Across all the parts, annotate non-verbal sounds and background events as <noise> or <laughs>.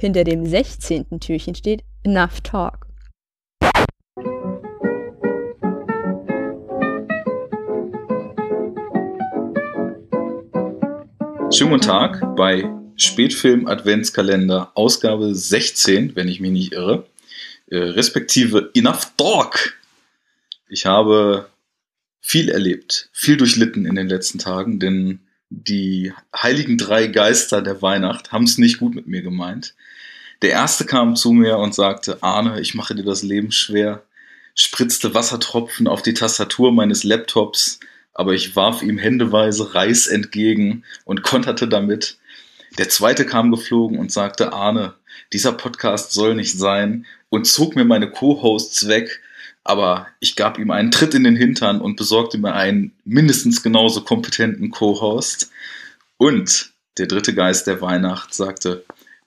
Hinter dem 16. Türchen steht Enough Talk. Schönen guten Tag bei Spätfilm Adventskalender Ausgabe 16, wenn ich mich nicht irre, respektive Enough Talk. Ich habe viel erlebt, viel durchlitten in den letzten Tagen, denn die heiligen drei Geister der Weihnacht haben es nicht gut mit mir gemeint. Der erste kam zu mir und sagte, Arne, ich mache dir das Leben schwer, spritzte Wassertropfen auf die Tastatur meines Laptops, aber ich warf ihm händeweise Reis entgegen und konterte damit. Der zweite kam geflogen und sagte, Arne, dieser Podcast soll nicht sein und zog mir meine Co-Hosts weg, aber ich gab ihm einen Tritt in den Hintern und besorgte mir einen mindestens genauso kompetenten Co-Host. Und der dritte Geist der Weihnacht sagte,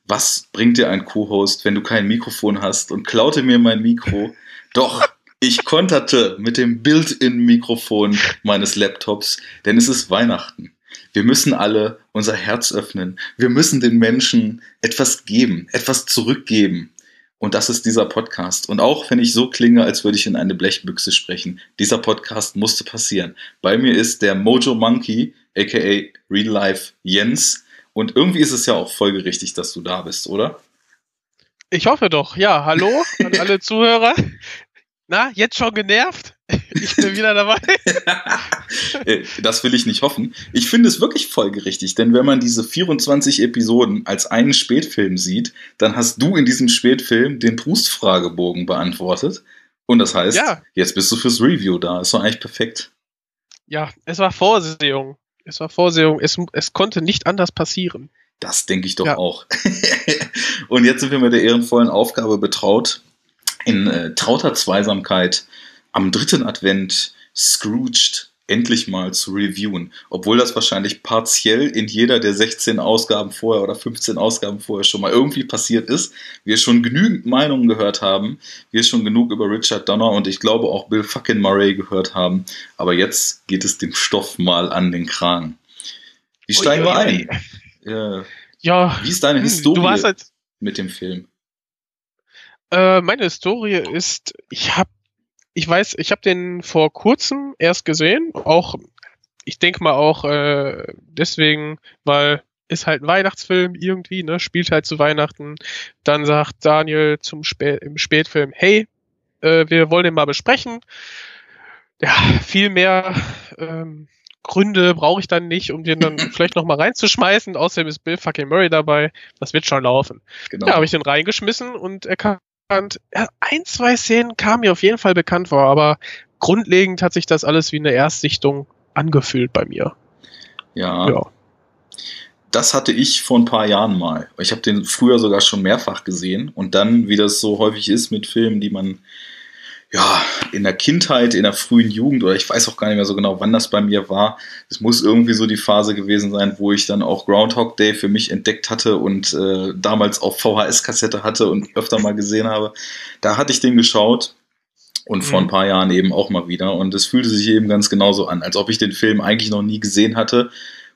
was bringt dir ein Co-Host, wenn du kein Mikrofon hast und klaute mir mein Mikro. <laughs> Doch, ich konterte mit dem Built-in-Mikrofon meines Laptops, denn es ist Weihnachten. Wir müssen alle unser Herz öffnen. Wir müssen den Menschen etwas geben, etwas zurückgeben. Und das ist dieser Podcast. Und auch wenn ich so klinge, als würde ich in eine Blechbüchse sprechen, dieser Podcast musste passieren. Bei mir ist der Mojo Monkey, aka Real Life Jens. Und irgendwie ist es ja auch folgerichtig, dass du da bist, oder? Ich hoffe doch. Ja, hallo an <laughs> alle Zuhörer. Na, jetzt schon genervt? Ich bin wieder dabei. <laughs> Das will ich nicht hoffen. Ich finde es wirklich folgerichtig, denn wenn man diese 24 Episoden als einen Spätfilm sieht, dann hast du in diesem Spätfilm den Proust-Fragebogen beantwortet. Und das heißt, ja. jetzt bist du fürs Review da. Ist doch eigentlich perfekt. Ja, es war Vorsehung. Es war Vorsehung. Es, es konnte nicht anders passieren. Das denke ich doch ja. auch. <laughs> Und jetzt sind wir mit der ehrenvollen Aufgabe betraut, in äh, trauter Zweisamkeit am dritten Advent Scrooged endlich mal zu reviewen. Obwohl das wahrscheinlich partiell in jeder der 16 Ausgaben vorher oder 15 Ausgaben vorher schon mal irgendwie passiert ist. Wir schon genügend Meinungen gehört haben. Wir schon genug über Richard Donner und ich glaube auch Bill fucking Murray gehört haben. Aber jetzt geht es dem Stoff mal an den Kragen. Wie steigen wir ein? Äh, ja. Wie ist deine hm, Historie halt, mit dem Film? Äh, meine Historie ist, ich habe ich weiß, ich habe den vor kurzem erst gesehen, auch ich denke mal auch äh, deswegen, weil ist halt ein Weihnachtsfilm irgendwie, ne, spielt halt zu Weihnachten. Dann sagt Daniel zum Spä im Spätfilm, hey, äh, wir wollen den mal besprechen. Ja, viel mehr ähm, Gründe brauche ich dann nicht, um den dann <clears throat> vielleicht noch mal reinzuschmeißen. Außerdem ist Bill fucking Murray dabei. Das wird schon laufen. Genau. Ja, habe ich den reingeschmissen und er kam bekannt. Ein, zwei Szenen kamen mir auf jeden Fall bekannt vor, aber grundlegend hat sich das alles wie eine Erstsichtung angefühlt bei mir. Ja. ja. Das hatte ich vor ein paar Jahren mal. Ich habe den früher sogar schon mehrfach gesehen und dann, wie das so häufig ist mit Filmen, die man ja, in der Kindheit, in der frühen Jugend oder ich weiß auch gar nicht mehr so genau, wann das bei mir war. Es muss irgendwie so die Phase gewesen sein, wo ich dann auch Groundhog Day für mich entdeckt hatte und äh, damals auf VHS-Kassette hatte und öfter mal gesehen habe. Da hatte ich den geschaut und vor ein mhm. paar Jahren eben auch mal wieder und es fühlte sich eben ganz genauso an, als ob ich den Film eigentlich noch nie gesehen hatte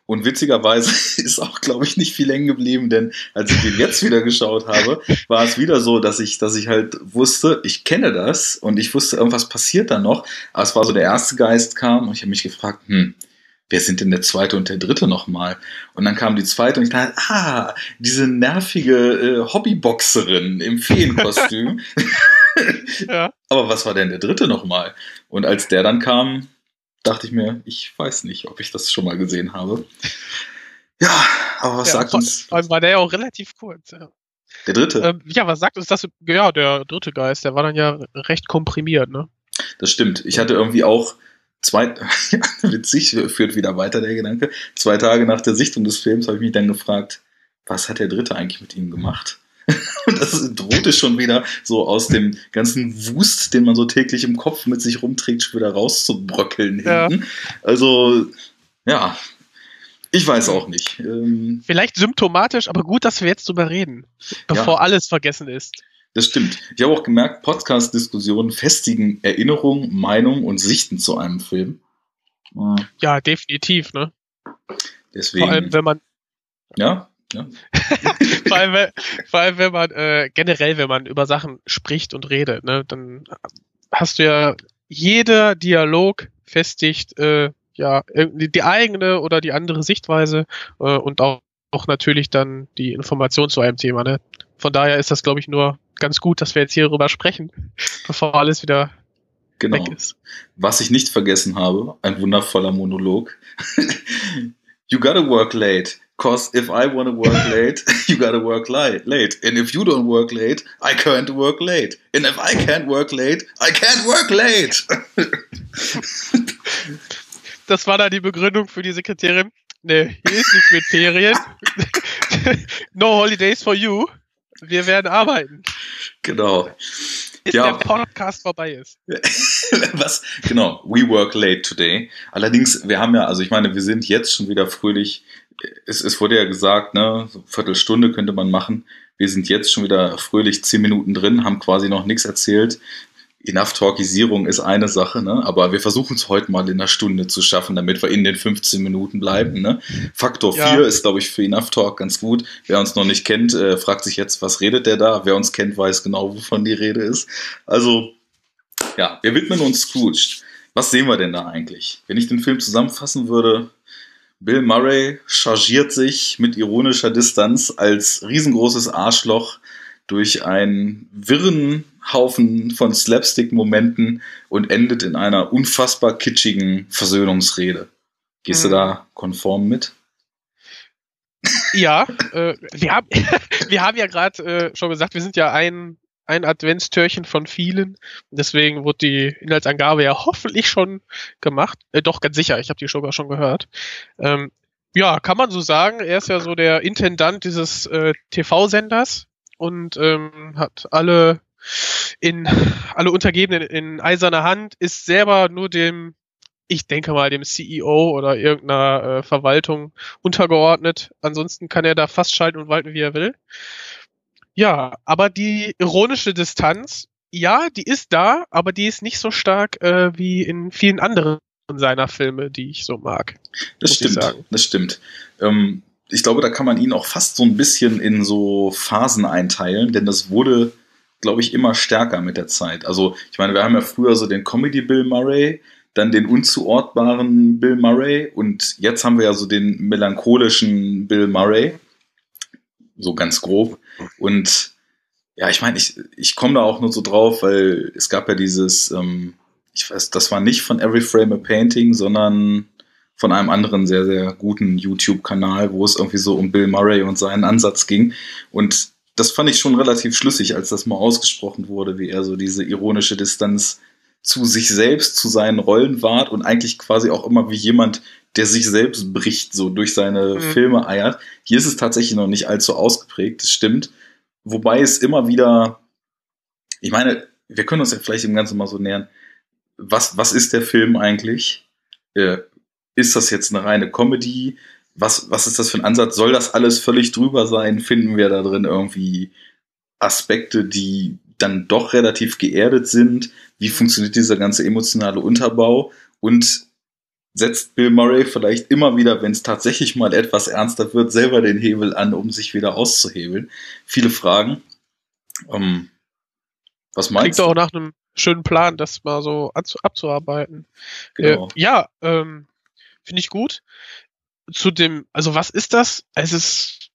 und witzigerweise <laughs> ist auch, glaube ich, nicht viel hängen geblieben, denn als ich den jetzt wieder geschaut habe, war es wieder so, dass ich, dass ich halt wusste, ich kenne das und ich wusste, irgendwas passiert da noch. Aber es war so, der erste Geist kam und ich habe mich gefragt, hm, wer sind denn der zweite und der dritte nochmal? Und dann kam die zweite und ich dachte, ah, diese nervige äh, Hobbyboxerin im Feenkostüm. <laughs> ja. Aber was war denn der dritte nochmal? Und als der dann kam, dachte ich mir, ich weiß nicht, ob ich das schon mal gesehen habe. Ja, aber was ja, sagt uns. Vor allem war der ja auch relativ kurz. Ja. Der dritte? Ähm, ja, was sagt uns das? Ja, der dritte Geist, der war dann ja recht komprimiert, ne? Das stimmt. Ich hatte irgendwie auch zwei, <laughs> witzig, führt wieder weiter der Gedanke. Zwei Tage nach der Sichtung des Films habe ich mich dann gefragt, was hat der dritte eigentlich mit ihm gemacht? <laughs> Und das drohte schon wieder so aus dem ganzen Wust, den man so täglich im Kopf mit sich rumträgt, schon wieder rauszubröckeln ja. hinten. Also, ja, ich weiß auch nicht. Ähm, Vielleicht symptomatisch, aber gut, dass wir jetzt drüber reden, bevor ja. alles vergessen ist. Das stimmt. Ich habe auch gemerkt, Podcast-Diskussionen festigen Erinnerungen, Meinungen und Sichten zu einem Film. Ja, definitiv, ne? Deswegen. Vor allem, wenn man. Ja, ja. <laughs> vor, allem, wenn- vor allem, wenn man äh, generell, wenn man über Sachen spricht und redet, ne, dann hast du ja jeder Dialog festigt äh, ja die eigene oder die andere Sichtweise äh, und auch, auch natürlich dann die Information zu einem Thema. Ne? Von daher ist das, glaube ich, nur ganz gut, dass wir jetzt hier darüber sprechen, <laughs> bevor alles wieder Genau. weg ist. Was ich nicht vergessen habe, ein wundervoller Monolog. <laughs> you gotta work late. Cause if I wanna work <laughs> late, <laughs> you gotta work li- late. And if you don't work late, I can't work late. And if I can't work late, I can't work late. <laughs> Das war dann die Begründung für die Sekretärin. Nee, hier ist nichts mit Ferien. no holidays for you. Wir werden arbeiten. genau. Bis Ja. der Podcast vorbei ist. Was? Genau. We work late today. Allerdings, wir haben ja, also ich meine, wir sind jetzt schon wieder fröhlich. Es, es wurde ja gesagt, ne, so Viertelstunde könnte man machen. Wir sind jetzt schon wieder fröhlich zehn Minuten drin, haben quasi noch nichts erzählt. Enough Talkisierung ist eine Sache, ne? aber wir versuchen es heute mal in einer Stunde zu schaffen, damit wir in den 15 Minuten bleiben. Ne? Faktor Ja. 4 ist, glaube ich, für Enough Talk ganz gut. Wer uns noch nicht kennt, äh, fragt sich jetzt, was redet der da? Wer uns kennt, weiß genau, wovon die Rede ist. Also, ja, wir widmen uns Scrooge. Was sehen wir denn da eigentlich? Wenn ich den Film zusammenfassen würde, Bill Murray chargiert sich mit ironischer Distanz als riesengroßes Arschloch durch einen wirren Haufen von Slapstick-Momenten und endet in einer unfassbar kitschigen Versöhnungsrede. Gehst du Mhm. da konform mit? Ja, äh, wir, haben, <laughs> wir haben ja gerade äh, schon gesagt, wir sind ja ein, ein Adventstürchen von vielen. Deswegen wurde die Inhaltsangabe ja hoffentlich schon gemacht. Äh, doch, ganz sicher, ich habe die sogar schon gehört. Ähm, ja, kann man so sagen. Er ist ja so der Intendant dieses äh, TV-Senders und ähm, hat alle in alle Untergebenen in eiserner Hand, ist selber nur dem, ich denke mal, dem CEO oder irgendeiner äh, Verwaltung untergeordnet. Ansonsten kann er da fast schalten und walten, wie er will. Ja, aber die ironische Distanz, ja, die ist da, aber die ist nicht so stark äh, wie in vielen anderen seiner Filme, die ich so mag. Das stimmt, das stimmt. Ähm, ich glaube, da kann man ihn auch fast so ein bisschen in so Phasen einteilen, denn das wurde, glaube ich, immer stärker mit der Zeit. Also, ich meine, wir haben ja früher so den Comedy Bill Murray, dann den unzuortbaren Bill Murray und jetzt haben wir ja so den melancholischen Bill Murray, so ganz grob. Und ja, ich meine, ich, ich komme da auch nur so drauf, weil es gab ja dieses, ähm, ich weiß, das war nicht von Every Frame a Painting, sondern von einem anderen sehr, sehr guten YouTube-Kanal, wo es irgendwie so um Bill Murray und seinen Ansatz ging. Und das fand ich schon relativ schlüssig, als das mal ausgesprochen wurde, wie er so diese ironische Distanz zu sich selbst, zu seinen Rollen wahrt und eigentlich quasi auch immer wie jemand, der sich selbst bricht, so durch seine Mhm. Filme eiert. Hier ist es tatsächlich noch nicht allzu ausgeprägt, das stimmt. Wobei es immer wieder, ich meine, wir können uns ja vielleicht im Ganzen mal so nähern. Was, was ist der Film eigentlich? Äh, ist das jetzt eine reine Comedy? Was, was ist das für ein Ansatz? Soll das alles völlig drüber sein? Finden wir da drin irgendwie Aspekte, die dann doch relativ geerdet sind? Wie funktioniert dieser ganze emotionale Unterbau? Und setzt Bill Murray vielleicht immer wieder, wenn es tatsächlich mal etwas ernster wird, selber den Hebel an, um sich wieder auszuhebeln? Viele Fragen. Ähm, was Klingt meinst doch du? auch nach einem schönen Plan, das mal so abzu abzuarbeiten. Genau. Äh, ja, ähm, finde ich gut. Zu dem, also was ist das? Es ist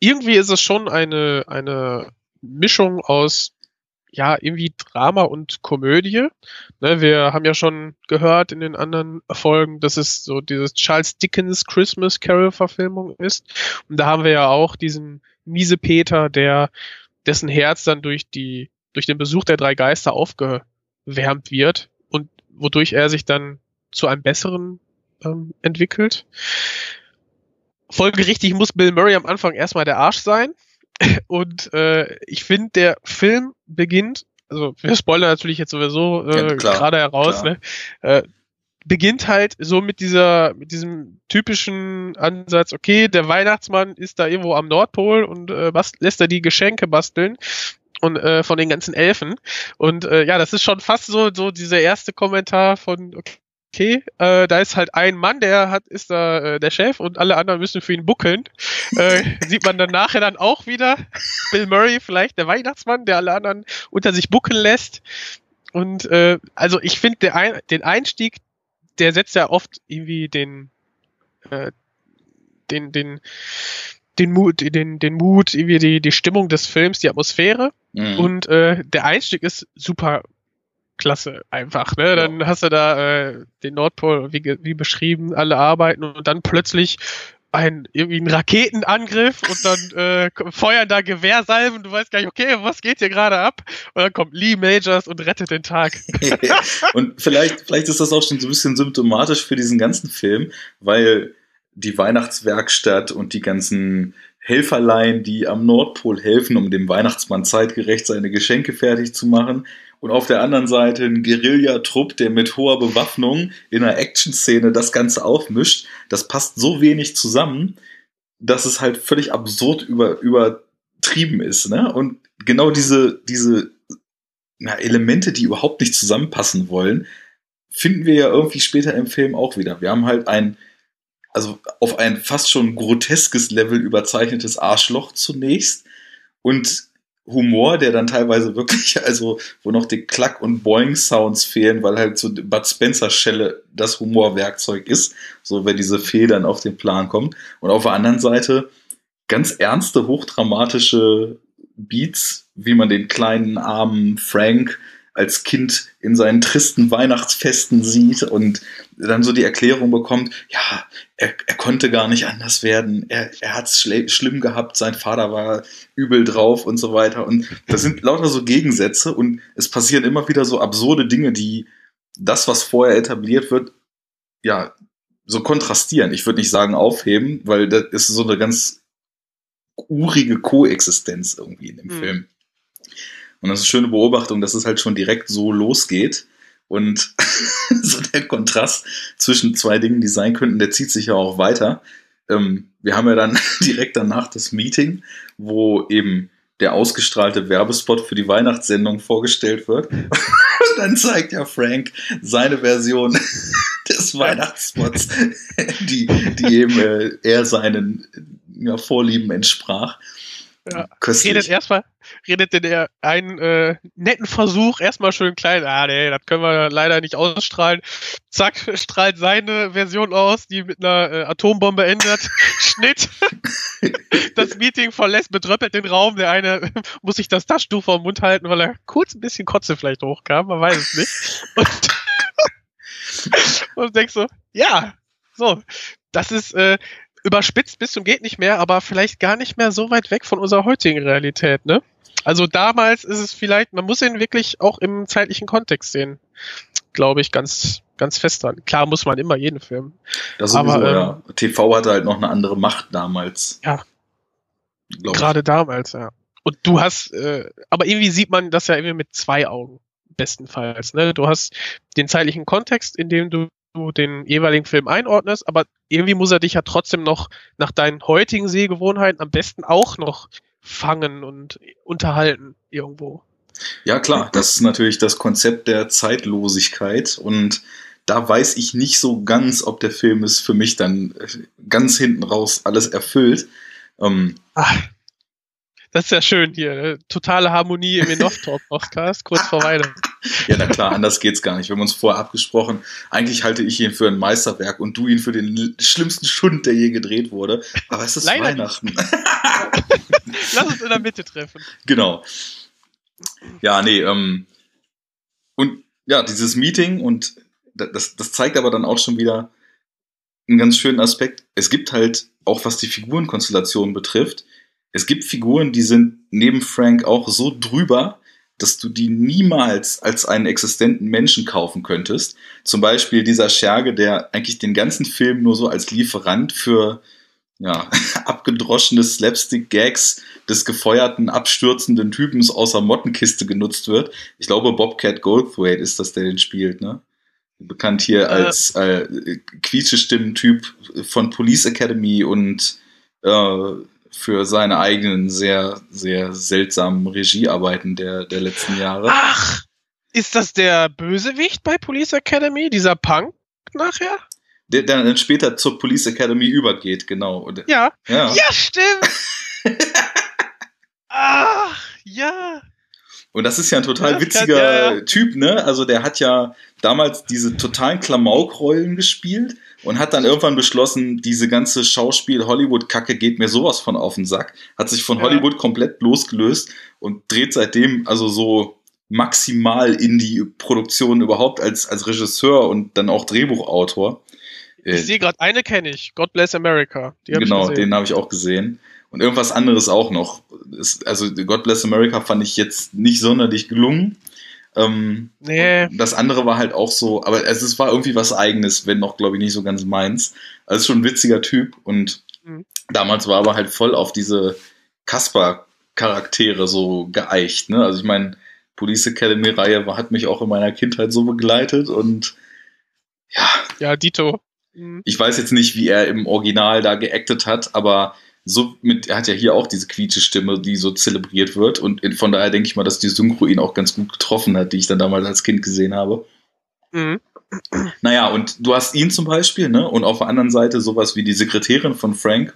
irgendwie ist es schon eine eine Mischung aus ja irgendwie Drama und Komödie. Ne, wir haben ja schon gehört in den anderen Folgen, dass es so dieses Charles Dickens Christmas Carol Verfilmung ist. Und da haben wir ja auch diesen miese Peter, der dessen Herz dann durch die durch den Besuch der drei Geister aufgewärmt wird und wodurch er sich dann zu einem besseren ähm, entwickelt. Folgerichtig muss Bill Murray am Anfang erstmal der Arsch sein. Und äh, ich finde, der Film beginnt, also wir spoilern natürlich jetzt sowieso Ja, äh, klar, gerade heraus, klar. ne? Äh, beginnt halt so mit dieser, mit diesem typischen Ansatz, okay, der Weihnachtsmann ist da irgendwo am Nordpol und äh, lässt da die Geschenke basteln. und äh, von den ganzen Elfen. Und äh, ja, das ist schon fast so, so dieser erste Kommentar von, okay, okay, äh, da ist halt ein Mann, der hat, ist da äh, der Chef und alle anderen müssen für ihn buckeln. Äh, <laughs> sieht man dann nachher dann auch wieder Bill Murray, vielleicht der Weihnachtsmann, der alle anderen unter sich buckeln lässt. Und äh, also ich finde ein, den Einstieg, der setzt ja oft irgendwie den, äh, den, den, den Mut, den, den Mut, irgendwie die, die Stimmung des Films, die Atmosphäre. Mhm. Und äh, der Einstieg ist super klasse einfach. Ne? Dann ja. hast du da äh, den Nordpol, wie, wie beschrieben, alle arbeiten und dann plötzlich ein irgendwie ein Raketenangriff und dann <laughs> äh, feuern da Gewehrsalven, du weißt gar nicht, okay, was geht hier gerade ab? Und dann kommt Lee Majors und rettet den Tag. <laughs> und vielleicht, vielleicht ist das auch schon so ein bisschen symptomatisch für diesen ganzen Film, weil die Weihnachtswerkstatt und die ganzen Helferlein, die am Nordpol helfen, um dem Weihnachtsmann zeitgerecht seine Geschenke fertig zu machen, und auf der anderen Seite ein Guerillatrupp, der mit hoher Bewaffnung in einer Action-Szene das Ganze aufmischt. Das passt so wenig zusammen, dass es halt völlig absurd über, übertrieben ist. Ne? Und genau diese, diese na, Elemente, die überhaupt nicht zusammenpassen wollen, finden wir ja irgendwie später im Film auch wieder. Wir haben halt ein, also auf ein fast schon groteskes Level überzeichnetes Arschloch zunächst und Humor, der dann teilweise wirklich, <laughs> also wo noch die Klack- und Boing-Sounds fehlen, weil halt so Bud Spencer-Schelle das Humorwerkzeug ist, so wenn diese Federn auf den Plan kommen. Und auf der anderen Seite ganz ernste, hochdramatische Beats, wie man den kleinen armen Frank als Kind in seinen tristen Weihnachtsfesten sieht und dann so die Erklärung bekommt, ja, er, er konnte gar nicht anders werden, er, er hat es schlimm gehabt, sein Vater war übel drauf und so weiter. Und das sind lauter so Gegensätze und es passieren immer wieder so absurde Dinge, die das, was vorher etabliert wird, ja, so kontrastieren. Ich würde nicht sagen aufheben, weil das ist so eine ganz urige Koexistenz irgendwie in dem mhm. Film. Und das ist eine schöne Beobachtung, dass es halt schon direkt so losgeht. Und <laughs> so der Kontrast zwischen zwei Dingen, die sein könnten, der zieht sich ja auch weiter. Ähm, wir haben ja dann <laughs> direkt danach das Meeting, wo eben der ausgestrahlte Werbespot für die Weihnachtssendung vorgestellt wird. <laughs> Und dann zeigt ja Frank seine Version des Weihnachtsspots, die, die eben äh, er seinen ja, Vorlieben entsprach. Ja. Redet erstmal, redet denn er einen äh, netten Versuch, erstmal schön klein, ah nee, das können wir leider nicht ausstrahlen. Zack, <laughs> strahlt seine Version aus, die mit einer äh, Atombombe endet. <laughs> Schnitt. <laughs> das Meeting verlässt, betröppelt den Raum. Der eine muss sich das Taschentuch den Mund halten, weil er kurz ein bisschen Kotze vielleicht hochkam, man weiß es nicht. Und, und denkst so, ja, so, das ist, äh, überspitzt bis zum geht nicht mehr, aber vielleicht gar nicht mehr so weit weg von unserer heutigen Realität, ne? Also damals ist es vielleicht, man muss ihn wirklich auch im zeitlichen Kontext sehen, glaube ich, ganz, ganz fest dran. Klar muss man immer jeden Film. Das sowieso, aber, ähm, ja. TV hatte halt noch eine andere Macht damals. Ja. Gerade damals, ja. Und du hast, äh, aber irgendwie sieht man das ja irgendwie mit zwei Augen, bestenfalls. Ne? Du hast den zeitlichen Kontext, in dem du du den jeweiligen Film einordnest, aber irgendwie muss er dich ja trotzdem noch nach deinen heutigen Sehgewohnheiten am besten auch noch fangen und unterhalten irgendwo. Ja, klar, das ist natürlich das Konzept der Zeitlosigkeit und da weiß ich nicht so ganz, ob der Film es für mich dann ganz hinten raus alles erfüllt. Ähm, Ach, das ist ja schön hier. Ne? Totale Harmonie im <laughs> Enough-Talk-Podcast, kurz vor Weihnachten. Ja, na klar, anders geht's gar nicht. Wir haben uns vorher abgesprochen. Eigentlich halte ich ihn für ein Meisterwerk und du ihn für den schlimmsten Schund, der je gedreht wurde. Aber es ist Leider Weihnachten. <laughs> <laughs> Lass uns in der Mitte treffen. Genau. Ja, nee, ähm, und ja, dieses Meeting und das, das zeigt aber dann auch schon wieder einen ganz schönen Aspekt. Es gibt halt, auch was die Figurenkonstellation betrifft, es gibt Figuren, die sind neben Frank auch so drüber, dass du die niemals als einen existenten Menschen kaufen könntest. Zum Beispiel dieser Scherge, der eigentlich den ganzen Film nur so als Lieferant für ja, <laughs> abgedroschene Slapstick-Gags des gefeuerten, abstürzenden Typens außer Mottenkiste genutzt wird. Ich glaube, Bobcat Goldthwait ist das, der den spielt, ne? Bekannt hier als äh, Quietschestimmen-Typ von Police Academy und äh, für seine eigenen sehr, sehr seltsamen Regiearbeiten der, der letzten Jahre. Ach, ist das der Bösewicht bei Police Academy, dieser Punk nachher? Der, der dann später zur Police Academy übergeht, genau. Ja. ja. Ja, stimmt. <laughs> Ach, ja. Und das ist ja ein total das witziger kann- ja, ja. Typ, ne? Also der hat ja damals diese totalen Klamaukrollen gespielt und hat dann irgendwann beschlossen, diese ganze Schauspiel-Hollywood-Kacke geht mir sowas von auf den Sack. Hat sich von Ja. Hollywood komplett losgelöst und dreht seitdem also so maximal in die Produktion überhaupt als, als Regisseur und dann auch Drehbuchautor. Äh, Ich sehe gerade, eine kenne ich. God Bless America. Genau, den habe ich auch gesehen. Und irgendwas anderes auch noch. Ist, also God Bless America fand ich jetzt nicht sonderlich gelungen. Ähm, Nee. das andere war halt auch so, aber es, es war irgendwie was eigenes, wenn noch, glaube ich, nicht so ganz meins. Also schon ein witziger Typ und Mhm. damals war aber halt voll auf diese Kasper-Charaktere so geeicht. Ne? Also ich meine, Police Academy-Reihe hat mich auch in meiner Kindheit so begleitet und ja, Ja, Dito. Mhm. ich weiß jetzt nicht, wie er im Original da geactet hat, aber so mit, er hat ja hier auch diese quietsche Stimme, die so zelebriert wird. Und von daher denke ich mal, dass die Synchro ihn auch ganz gut getroffen hat, die ich dann damals als Kind gesehen habe. Mhm. Naja, und du hast ihn zum Beispiel, ne? Und auf der anderen Seite sowas wie die Sekretärin von Frank,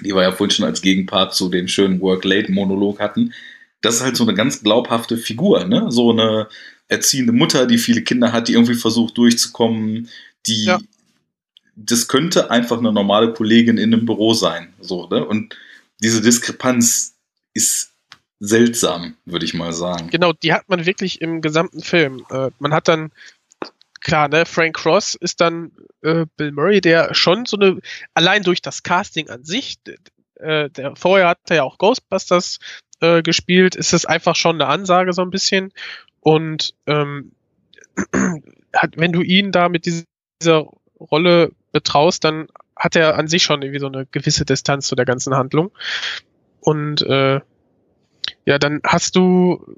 die wir ja vorhin schon als Gegenpart zu dem schönen Work-Late-Monolog hatten. Das ist halt so eine ganz glaubhafte Figur, ne? So eine erziehende Mutter, die viele Kinder hat, die irgendwie versucht durchzukommen, die Ja. Das könnte einfach eine normale Kollegin in einem Büro sein, so, ne? Und diese Diskrepanz ist seltsam, würde ich mal sagen. Genau, die hat man wirklich im gesamten Film. Äh, man hat dann, klar, ne, Frank Cross ist dann äh, Bill Murray, der schon so eine, allein durch das Casting an sich, äh, der vorher hat er ja auch Ghostbusters äh, gespielt, ist es einfach schon eine Ansage so ein bisschen. Und ähm, <clears throat> hat, wenn du ihn da mit dieser Rolle betraust, dann hat er an sich schon irgendwie so eine gewisse Distanz zu der ganzen Handlung. Und äh, ja, dann hast du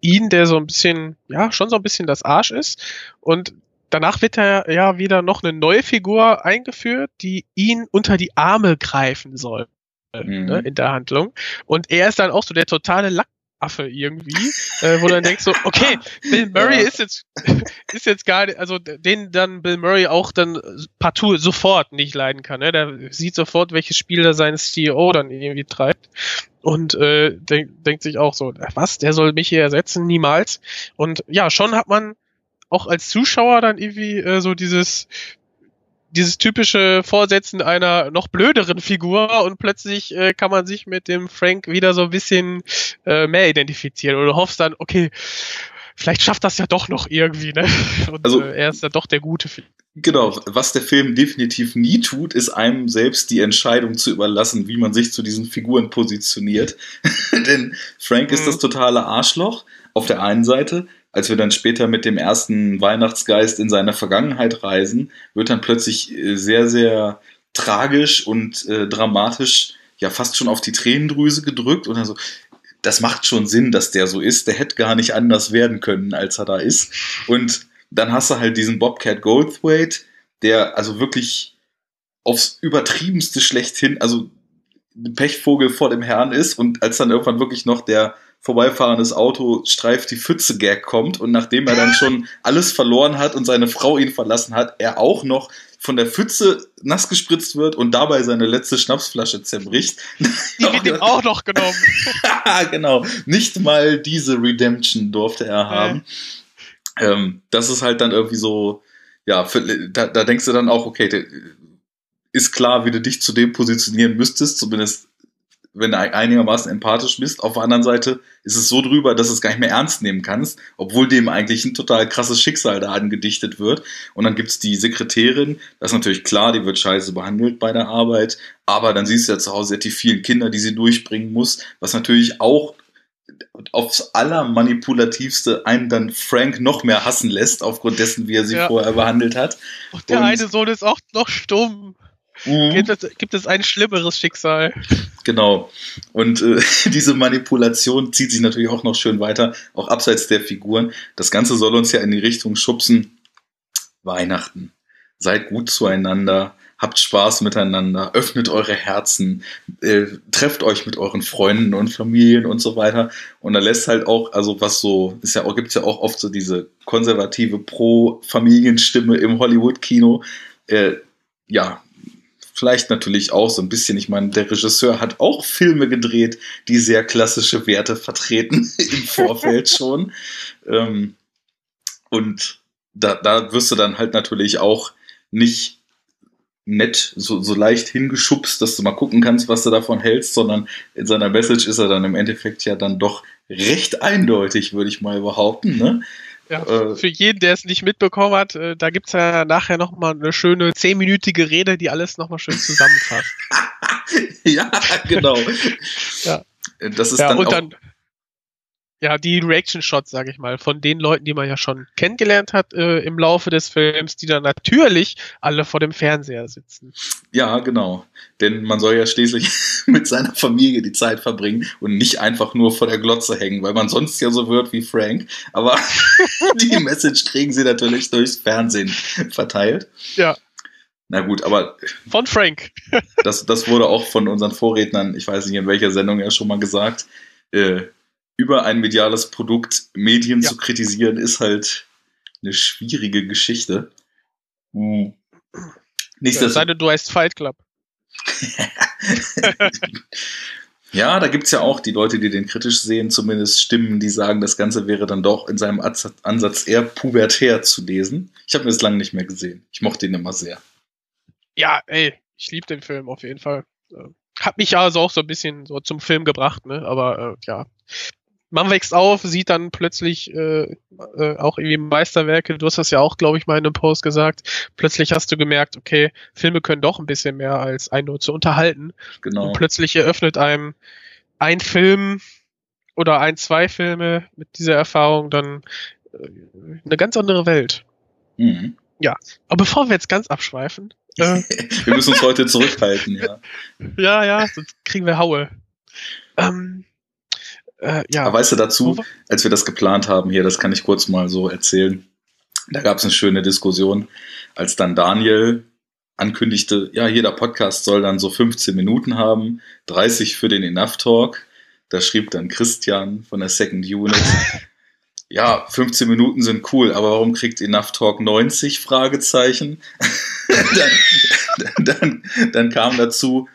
ihn, der so ein bisschen, ja, schon so ein bisschen das Arsch ist. Und danach wird er ja wieder noch eine neue Figur eingeführt, die ihn unter die Arme greifen soll Mhm. ne, in der Handlung. Und er ist dann auch so der totale Lackaffe irgendwie, äh, wo du dann denkst so, <laughs> okay, Bill Murray Ja. ist jetzt <laughs> ist jetzt gar nicht, also den dann Bill Murray auch dann partout sofort nicht leiden kann. Ne? Der sieht sofort, welches Spiel da sein CEO dann irgendwie treibt und äh, denk, denkt sich auch so, was, der soll mich hier ersetzen? Niemals. Und ja, schon hat man auch als Zuschauer dann irgendwie äh, so dieses dieses typische Vorsetzen einer noch blöderen Figur und plötzlich äh, kann man sich mit dem Frank wieder so ein bisschen äh, mehr identifizieren oder du hoffst dann, okay, vielleicht schafft das ja doch noch irgendwie, ne? <laughs> Und Also- äh, er ist ja doch der Gute. Fi- Genau, was der Film definitiv nie tut, ist einem selbst die Entscheidung zu überlassen, wie man sich zu diesen Figuren positioniert. <laughs> Denn Frank ist Mhm. das totale Arschloch auf der einen Seite. Als wir dann später mit dem ersten Weihnachtsgeist in seine Vergangenheit reisen, wird dann plötzlich äh, sehr, sehr tragisch und äh, dramatisch, ja fast schon auf die Tränendrüse gedrückt und also das macht schon Sinn, dass der so ist. Der hätte gar nicht anders werden können, als er da ist. Und dann hast du halt diesen Bobcat Goldthwait, der also wirklich aufs übertriebenste schlechthin, also ein Pechvogel vor dem Herrn ist und als dann irgendwann wirklich noch der vorbeifahrendes Auto streift die Pfütze Gag kommt und nachdem er dann <laughs> schon alles verloren hat und seine Frau ihn verlassen hat, er auch noch von der Pfütze nass gespritzt wird und dabei seine letzte Schnapsflasche zerbricht. <laughs> Die wird ihm <laughs> auch noch genommen. genau. Nicht mal diese Redemption durfte er haben. Ähm, das ist halt dann irgendwie so, ja, für, da, da denkst du dann auch, okay, ist klar, wie du dich zu dem positionieren müsstest, zumindest wenn du einigermaßen empathisch bist. Auf der anderen Seite ist es so drüber, dass du es gar nicht mehr ernst nehmen kannst, obwohl dem eigentlich ein total krasses Schicksal da angedichtet wird. Und dann gibt's die Sekretärin, das ist natürlich klar, die wird scheiße behandelt bei der Arbeit, aber dann siehst du ja zu Hause, die vielen Kinder, die sie durchbringen muss, was natürlich auch aufs allermanipulativste einen dann Frank noch mehr hassen lässt, aufgrund dessen, wie er sie Ja. vorher behandelt hat. Und der Und- eine Sohn ist auch noch stumm. Gibt es, gibt es ein schlimmeres Schicksal? Genau. Und äh, <laughs> diese Manipulation zieht sich natürlich auch noch schön weiter, auch abseits der Figuren. Das Ganze soll uns ja in die Richtung schubsen. Weihnachten. Seid gut zueinander. habt Spaß miteinander, öffnet eure Herzen, äh, trefft euch mit euren Freunden und Familien und so weiter. Und da lässt halt auch, also was so, ist ja auch, gibt's ja auch oft so diese konservative Pro-Familienstimme im Hollywood-Kino. Äh, ja, vielleicht natürlich auch so ein bisschen, ich meine, der Regisseur hat auch Filme gedreht, die sehr klassische Werte vertreten <laughs> im Vorfeld <laughs> schon. Ähm, und da, da wirst du dann halt natürlich auch nicht nett, so, so leicht hingeschubst, dass du mal gucken kannst, was du davon hältst, sondern in seiner Message ist er dann im Endeffekt ja dann doch recht eindeutig, würde ich mal behaupten. Ne? Ja, äh, für jeden, der es nicht mitbekommen hat, äh, da gibt's ja nachher nochmal eine schöne zehnminütige Rede, die alles nochmal schön zusammenfasst. <laughs> ja, genau. ja. Das ist ja, dann und auch, dann ja, die Reaction-Shots, sage ich mal, von den Leuten, die man ja schon kennengelernt hat äh, im Laufe des Films, die dann natürlich alle vor dem Fernseher sitzen. Ja, genau. Denn man soll ja schließlich <laughs> mit seiner Familie die Zeit verbringen und nicht einfach nur vor der Glotze hängen, weil man sonst ja so wird wie Frank. Aber <laughs> die Message kriegen sie natürlich durchs Fernsehen verteilt. Ja. Na gut, aber. Von Frank. das, das wurde auch von unseren Vorrednern, ich weiß nicht in welcher Sendung ja schon mal gesagt, äh, über ein mediales Produkt Medien ja. zu kritisieren, ist halt eine schwierige Geschichte. Hm. Nichtsdestotrotz. Sei denn, du heißt Fight Club. <laughs> <laughs> ja, da gibt es ja auch die Leute, die den kritisch sehen, zumindest Stimmen, die sagen, das Ganze wäre dann doch in seinem Ansatz eher pubertär zu lesen. Ich habe mir das lange nicht mehr gesehen. Ich mochte ihn immer sehr. Ja, ey, ich liebe den Film auf jeden Fall. Hat mich also auch so ein bisschen so zum Film gebracht, ne? Aber äh, ja, man wächst auf, sieht dann plötzlich äh, äh, auch irgendwie Meisterwerke. Du hast das ja auch, glaube ich, mal in einem Post gesagt. Plötzlich hast du gemerkt, okay, Filme können doch ein bisschen mehr als ein nur zu unterhalten. Genau. Und plötzlich eröffnet einem ein Film oder ein, zwei Filme mit dieser Erfahrung dann äh, eine ganz andere Welt. Mhm. Ja, aber bevor wir jetzt ganz abschweifen. Äh, <laughs> wir müssen uns heute zurückhalten, <laughs> ja. ja, ja, sonst kriegen wir Haue. Ähm, äh, ja. Aber weißt du dazu, als wir das geplant haben hier, das kann ich kurz mal so erzählen. Da gab es eine schöne Diskussion, als dann Daniel ankündigte, ja, jeder Podcast soll dann so 15 Minuten haben, 30 für den Enough Talk. Da schrieb dann Christian von der Second Unit, <laughs> ja, 15 Minuten sind cool, aber warum kriegt Enough Talk 90? Fragezeichen. <laughs> dann, dann, dann, kam dazu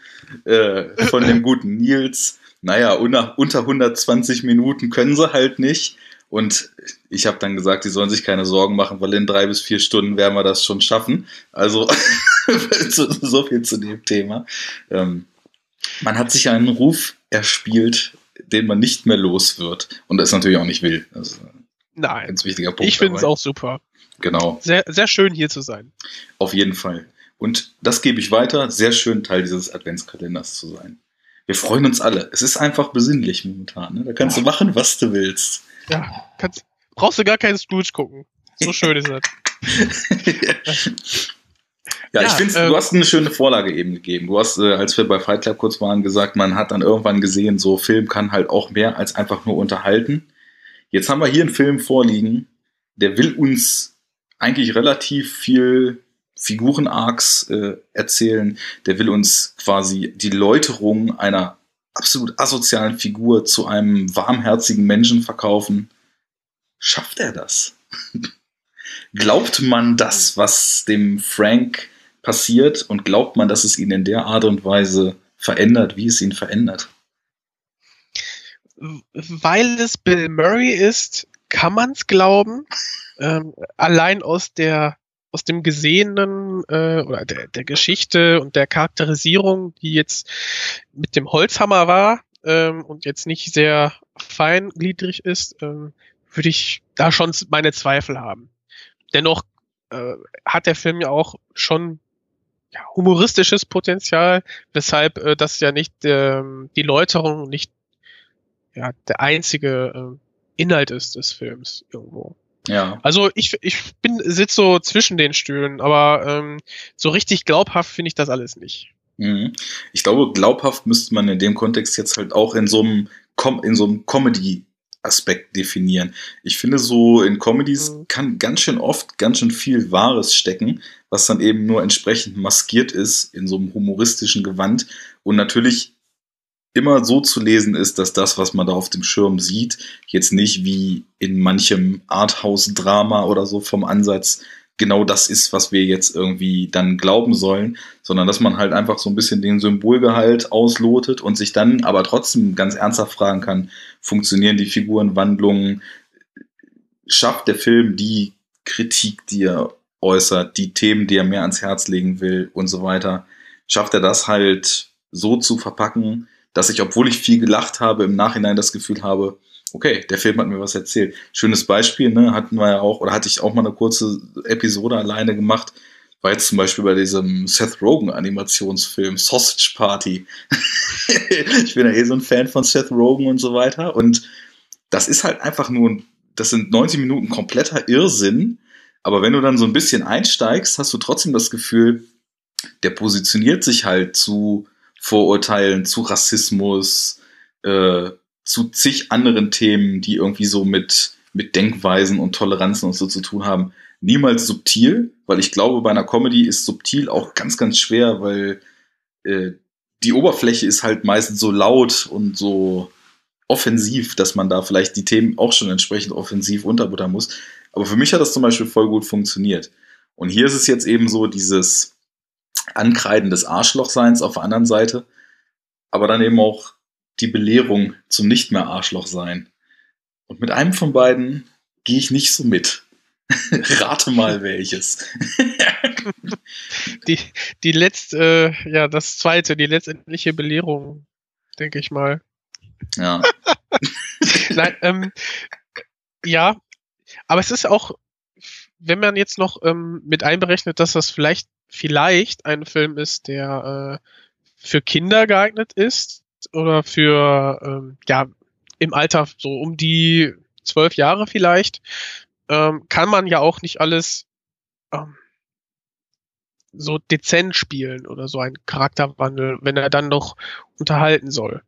äh, von dem guten Nils, naja, unter, unter 120 Minuten können sie halt nicht. Und ich habe dann gesagt, sie sollen sich keine Sorgen machen, weil in drei bis vier Stunden werden wir das schon schaffen. Also <laughs> so viel zu dem Thema. Ähm, man hat sich einen Ruf erspielt, den man nicht mehr los wird. Und das natürlich auch nicht will. Ist Nein. Ein ganz wichtiger Punkt. Ich finde es auch super. Genau. Sehr, sehr schön hier zu sein. Auf jeden Fall. Und das gebe ich weiter. Sehr schön Teil dieses Adventskalenders zu sein. Wir freuen uns alle. Es ist einfach besinnlich momentan. Ne? Da kannst ja. du machen, was du willst. Ja, kannst, brauchst du gar keinen Scrooge gucken. So schön ist das. ja, <laughs> ja, ich finde, ähm, du hast eine schöne Vorlage eben gegeben. Du hast, äh, als wir bei Fight Club kurz waren, gesagt, man hat dann irgendwann gesehen, so Film kann halt auch mehr als einfach nur unterhalten. Jetzt haben wir hier einen Film vorliegen, der will uns eigentlich relativ viel Figuren-Arcs äh, erzählen. Der will uns quasi die Läuterung einer absolut asozialen Figur zu einem warmherzigen Menschen verkaufen. Schafft er das? <laughs> glaubt man das, was dem Frank passiert und glaubt man, dass es ihn in der Art und Weise verändert, wie es ihn verändert? Weil es Bill Murray ist, kann man es glauben. Ähm, allein aus der aus dem Gesehenen äh, oder der, der Geschichte und der Charakterisierung, die jetzt mit dem Holzhammer war ähm, und jetzt nicht sehr feingliedrig ist, ähm, würde ich da schon meine Zweifel haben. Dennoch äh, hat der Film ja auch schon ja, humoristisches Potenzial, weshalb äh, das ja nicht äh, die Läuterung nicht ja, der einzige äh, Inhalt ist des Films irgendwo. Ja. Also ich, ich bin sitze so zwischen den Stühlen, aber ähm, so richtig glaubhaft finde ich das alles nicht. Mhm. Ich glaube, glaubhaft müsste man in dem Kontext jetzt halt auch in so einem, Com in so einem Comedy Aspekt definieren. Ich finde so in Comedies Mhm. kann ganz schön oft ganz schön viel Wahres stecken, was dann eben nur entsprechend maskiert ist in so einem humoristischen Gewand und natürlich immer so zu lesen ist, dass das, was man da auf dem Schirm sieht, jetzt nicht wie in manchem Arthouse-Drama oder so vom Ansatz genau das ist, was wir jetzt irgendwie dann glauben sollen, sondern dass man halt einfach so ein bisschen den Symbolgehalt auslotet und sich dann aber trotzdem ganz ernsthaft fragen kann, funktionieren die Figurenwandlungen, schafft der Film die Kritik, die er äußert, die Themen, die er mehr ans Herz legen will und so weiter, schafft er das halt so zu verpacken, dass ich, obwohl ich viel gelacht habe, im Nachhinein das Gefühl habe, okay, der Film hat mir was erzählt. Schönes Beispiel, ne, hatten wir ja auch, oder hatte ich auch mal eine kurze Episode alleine gemacht, war jetzt zum Beispiel bei diesem Seth Rogen Animationsfilm Sausage Party. <laughs> ich bin ja eh so ein Fan von Seth Rogen und so weiter und das ist halt einfach nur, das sind 90 Minuten kompletter Irrsinn, aber wenn du dann so ein bisschen einsteigst, hast du trotzdem das Gefühl, der positioniert sich halt zu Vorurteilen, zu Rassismus, äh, zu zig anderen Themen, die irgendwie so mit, mit Denkweisen und Toleranzen und so zu tun haben. Niemals subtil, weil ich glaube, bei einer Comedy ist subtil auch ganz, ganz schwer, weil äh, die Oberfläche ist halt meistens so laut und so offensiv, dass man da vielleicht die Themen auch schon entsprechend offensiv unterbuttern muss. Aber für mich hat das zum Beispiel voll gut funktioniert. Und hier ist es jetzt eben so dieses Ankreiden des Arschlochseins auf der anderen Seite, aber dann eben auch die Belehrung zum nicht mehr Arschloch sein. Und mit einem von beiden gehe ich nicht so mit. <laughs> Rate mal welches. <laughs> Die, die letzte, äh, ja, das zweite, die letztendliche Belehrung, denke ich mal. ja. <laughs> Nein, ähm, ja, aber es ist auch, wenn man jetzt noch ähm, mit einberechnet, dass das vielleicht, vielleicht ein Film ist, der äh, für Kinder geeignet ist oder für, ähm, ja, im Alter so um die zwölf Jahre vielleicht, ähm, kann man ja auch nicht alles ähm, so dezent spielen oder so ein Charakterwandel, wenn er dann noch unterhalten soll.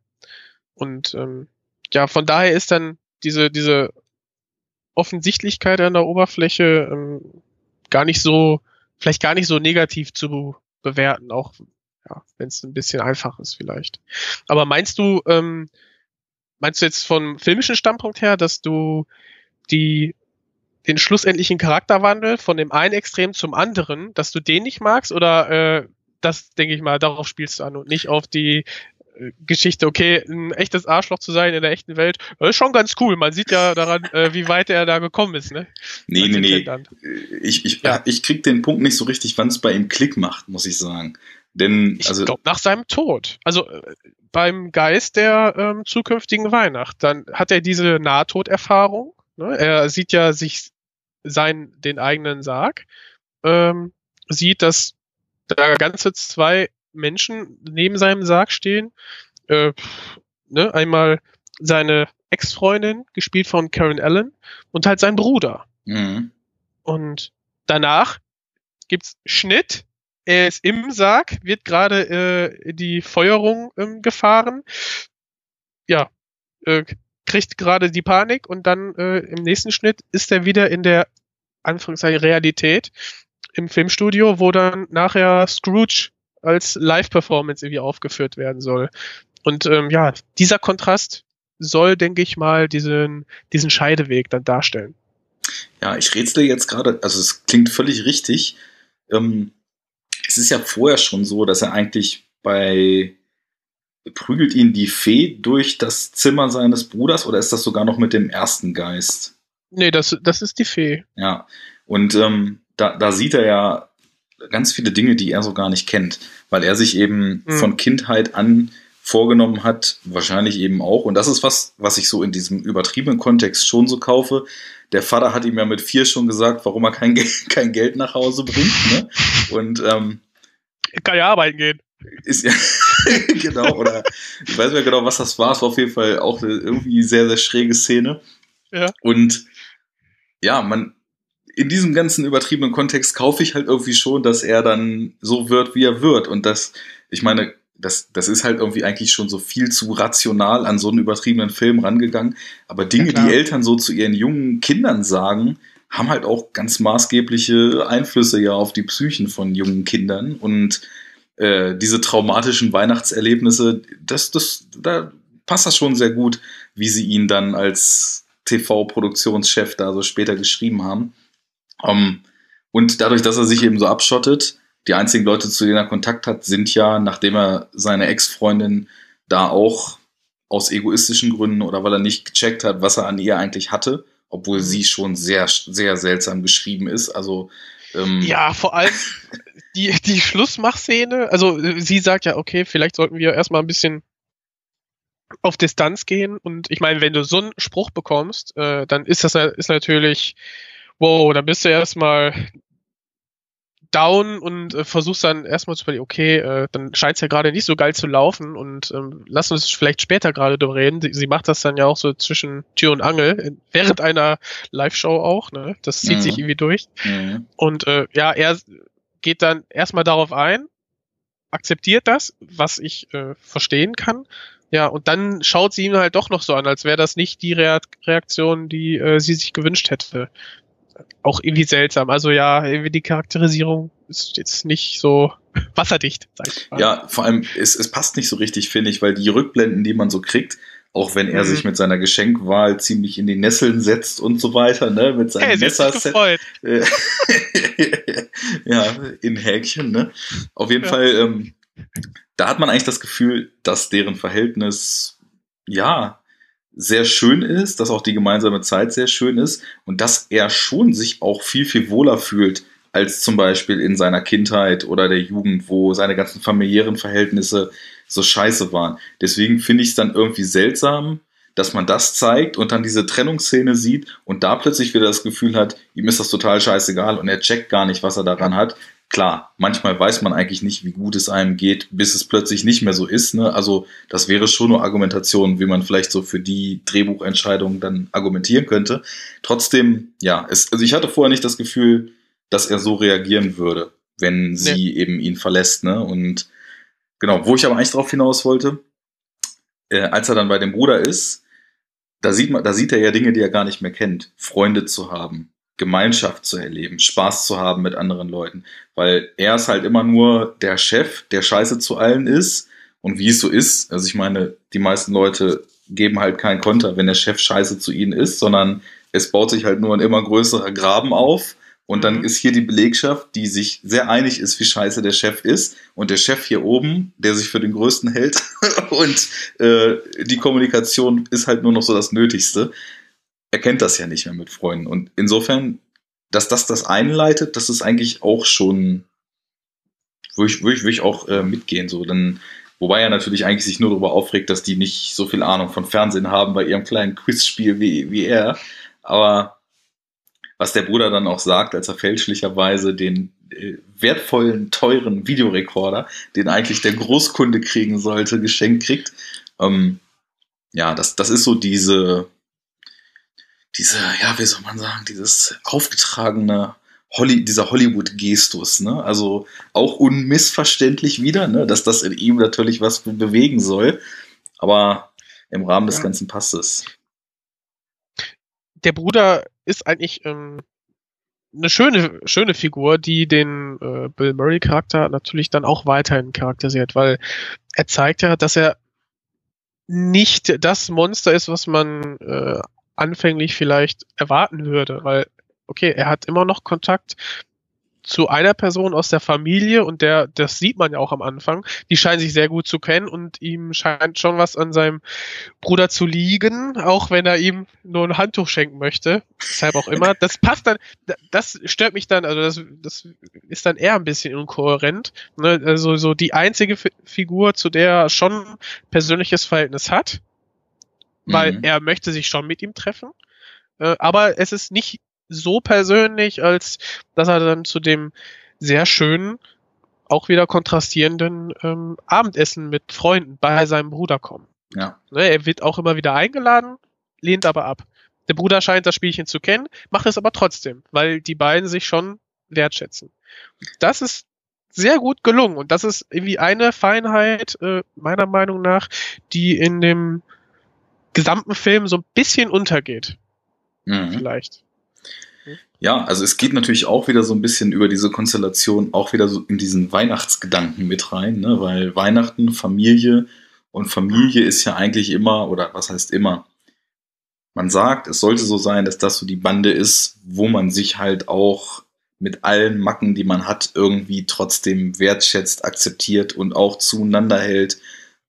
Und ähm, ja, von daher ist dann diese, diese Offensichtlichkeit an der Oberfläche ähm, gar nicht so, vielleicht gar nicht so negativ zu bewerten, auch ja, wenn es ein bisschen einfach ist vielleicht. Aber meinst du, ähm, meinst du jetzt vom filmischen Standpunkt her, dass du die den schlussendlichen Charakterwandel von dem einen Extrem zum anderen, dass du den nicht magst oder äh, das denke ich mal, darauf spielst du an und nicht auf die Geschichte, okay, ein echtes Arschloch zu sein in der echten Welt, ist schon ganz cool. Man sieht ja daran, äh, wie weit er da gekommen ist, ne? Nee, Als nee, nee. Ich, ich, Ja. ich krieg den Punkt nicht so richtig, wann es bei ihm Klick macht, muss ich sagen. Denn, Ich also, glaube, nach seinem Tod. Also äh, beim Geist der ähm, zukünftigen Weihnacht. Dann hat er diese Nahtoderfahrung. Ne? Er sieht ja sich sein, den eigenen Sarg. Ähm, sieht, dass da ganze zwei Menschen neben seinem Sarg stehen. Äh, ne? Einmal seine Ex-Freundin, gespielt von Karen Allen, und halt sein Bruder. mhm. Und danach gibt's Schnitt. Er ist im Sarg, wird gerade äh, die Feuerung ähm, gefahren. Ja, äh, kriegt gerade die Panik und dann äh, im nächsten Schnitt ist er wieder in der Anführungszeichen Realität im Filmstudio, wo dann nachher Scrooge als Live-Performance irgendwie aufgeführt werden soll. Und ähm, ja, dieser Kontrast soll, denke ich mal, diesen, diesen Scheideweg dann darstellen. Ja, ich rätsel jetzt gerade, also es klingt völlig richtig. Ähm, es ist ja vorher schon so, dass er eigentlich bei prügelt ihn die Fee durch das Zimmer seines Bruders oder ist das sogar noch mit dem ersten Geist? Nee, das, das ist die Fee. Ja, und ähm, da, da sieht er ja ganz viele Dinge, die er so gar nicht kennt, weil er sich eben Mhm. von Kindheit an vorgenommen hat, wahrscheinlich eben auch, und das ist was, was ich so in diesem übertriebenen Kontext schon so kaufe. Der Vater hat ihm ja mit vier schon gesagt, warum er kein, Geld, <laughs> kein Geld nach Hause bringt, ne? Und ähm, Er kann ja arbeiten gehen. ist ja <laughs> genau, oder ich weiß nicht mehr genau, was das war. Es war auf jeden Fall auch eine irgendwie sehr, sehr schräge Szene. Ja. Und ja, man, in diesem ganzen übertriebenen Kontext kaufe ich halt irgendwie schon, dass er dann so wird, wie er wird. Und das, ich meine, das, das ist halt irgendwie eigentlich schon so viel zu rational an so einen übertriebenen Film rangegangen. Aber Dinge, Ja, die. Eltern so zu ihren jungen Kindern sagen, haben halt auch ganz maßgebliche Einflüsse ja auf die Psychen von jungen Kindern. Und äh, diese traumatischen Weihnachtserlebnisse, das, das, da passt das schon sehr gut, wie sie ihn dann als TV-Produktionschef da so später geschrieben haben. Ähm, und dadurch, dass er sich eben so abschottet, die einzigen Leute, zu denen er Kontakt hat, sind ja, nachdem er seine Ex-Freundin da auch aus egoistischen Gründen oder weil er nicht gecheckt hat, was er an ihr eigentlich hatte, obwohl sie schon sehr, sehr seltsam geschrieben ist. Also ähm, Ja, vor allem die, die Schlussmachszene, also äh, sie sagt ja, okay, vielleicht sollten wir erstmal ein bisschen auf Distanz gehen. Und ich meine, wenn du so einen Spruch bekommst, äh, dann ist das ist natürlich, wow, dann bist du erstmal down und äh, versuchst dann erstmal zu überlegen, okay, äh, dann scheint es ja gerade nicht so geil zu laufen und ähm, lass uns vielleicht später gerade darüber reden. Sie, sie macht das dann ja auch so zwischen Tür und Angel, äh, während einer Live-Show auch, ne? Das zieht Mhm. sich irgendwie durch. mhm. Und äh, ja, er geht dann erstmal darauf ein, akzeptiert das, was ich äh, verstehen kann. Ja, und dann schaut sie ihn halt doch noch so an, als wäre das nicht die Rea Reaktion, die äh, sie sich gewünscht hätte. Auch irgendwie seltsam. Also ja, irgendwie die Charakterisierung ist jetzt nicht so <laughs> wasserdicht, sag ich mal. Ja, vor allem, es, es passt nicht so richtig, finde ich, weil die Rückblenden, die man so kriegt, auch wenn er Mhm. sich mit seiner Geschenkwahl ziemlich in die Nesseln setzt und so weiter, ne, mit seinem Hey, Messerset. <laughs> ja, in Häkchen, ne? Auf jeden Ja. Fall, ähm, da hat man eigentlich das Gefühl, dass deren Verhältnis, ja, sehr schön ist, dass auch die gemeinsame Zeit sehr schön ist und dass er schon sich auch viel, viel wohler fühlt als zum Beispiel in seiner Kindheit oder der Jugend, wo seine ganzen familiären Verhältnisse so scheiße waren. Deswegen finde ich es dann irgendwie seltsam, dass man das zeigt und dann diese Trennungsszene sieht und da plötzlich wieder das Gefühl hat, ihm ist das total scheißegal und er checkt gar nicht, was er daran hat. Klar, manchmal weiß man eigentlich nicht, wie gut es einem geht, bis es plötzlich nicht mehr so ist. Ne? Also das wäre schon eine Argumentation, wie man vielleicht so für die Drehbuchentscheidung dann argumentieren könnte. Trotzdem, ja, es, also ich hatte vorher nicht das Gefühl, dass er so reagieren würde, wenn sie eben ihn verlässt. Ne? Und genau, wo ich aber eigentlich drauf hinaus wollte, äh, als er dann bei dem Bruder ist, da sieht man, da sieht er ja Dinge, die er gar nicht mehr kennt. Freunde zu haben, Gemeinschaft zu erleben, Spaß zu haben mit anderen Leuten. Weil er ist halt immer nur der Chef, der scheiße zu allen ist. Und wie es so ist, also ich meine, die meisten Leute geben halt keinen Konter, wenn der Chef scheiße zu ihnen ist, sondern es baut sich halt nur ein immer größerer Graben auf. Und dann Mhm. ist hier die Belegschaft, die sich sehr einig ist, wie scheiße der Chef ist. Und der Chef hier oben, der sich für den Größten hält. <laughs> und äh, die Kommunikation ist halt nur noch so das Nötigste. Er kennt das ja nicht mehr mit Freunden. Und insofern, dass das das einleitet, das ist eigentlich auch schon, würde ich, würde ich, würde ich auch äh, mitgehen. So. Dann, wobei er natürlich eigentlich sich nur darüber aufregt, dass die nicht so viel Ahnung von Fernsehen haben bei ihrem kleinen Quizspiel wie, wie er. Aber was der Bruder dann auch sagt, als er fälschlicherweise den äh, wertvollen, teuren Videorekorder, den eigentlich der Großkunde kriegen sollte, geschenkt kriegt. Ähm, ja, das, das ist so diese, diese, ja, wie soll man sagen, dieses aufgetragene Holly, dieser Hollywood-Gestus, ne? Also auch unmissverständlich wieder, ne? Dass das in ihm natürlich was be- bewegen soll. Aber im Rahmen des Ja. Ganzen passt es. Der Bruder ist eigentlich ähm, eine schöne, schöne Figur, die den äh, Bill Murray-Charakter natürlich dann auch weiterhin charakterisiert, weil er zeigt ja, dass er nicht das Monster ist, was man äh, anfänglich vielleicht erwarten würde, weil, okay, er hat immer noch Kontakt zu einer Person aus der Familie und der, das sieht man ja auch am Anfang, die scheinen sich sehr gut zu kennen und ihm scheint schon was an seinem Bruder zu liegen, auch wenn er ihm nur ein Handtuch schenken möchte. Deshalb auch immer. Das passt dann, da- das stört mich dann, also das, das ist dann eher ein bisschen inkohärent. Ne? Also so die einzige Fi- Figur, zu der er schon persönliches Verhältnis hat, weil Mhm. er möchte sich schon mit ihm treffen. Äh, aber es ist nicht so persönlich, als dass er dann zu dem sehr schönen, auch wieder kontrastierenden ähm, Abendessen mit Freunden bei seinem Bruder kommt. Ja. Ne, er wird auch immer wieder eingeladen, lehnt aber ab. Der Bruder scheint das Spielchen zu kennen, macht es aber trotzdem, weil die beiden sich schon wertschätzen. Das ist sehr gut gelungen. Und das ist irgendwie eine Feinheit, äh, meiner Meinung nach, die in dem gesamten Film so ein bisschen untergeht. Mhm. Vielleicht. Ja, also es geht natürlich auch wieder so ein bisschen über diese Konstellation, auch wieder so in diesen Weihnachtsgedanken mit rein, ne? weil Weihnachten, Familie und Familie ist ja eigentlich immer, oder was heißt immer, man sagt, es sollte so sein, dass das so die Bande ist, wo man sich halt auch mit allen Macken, die man hat, irgendwie trotzdem wertschätzt, akzeptiert und auch zueinander hält,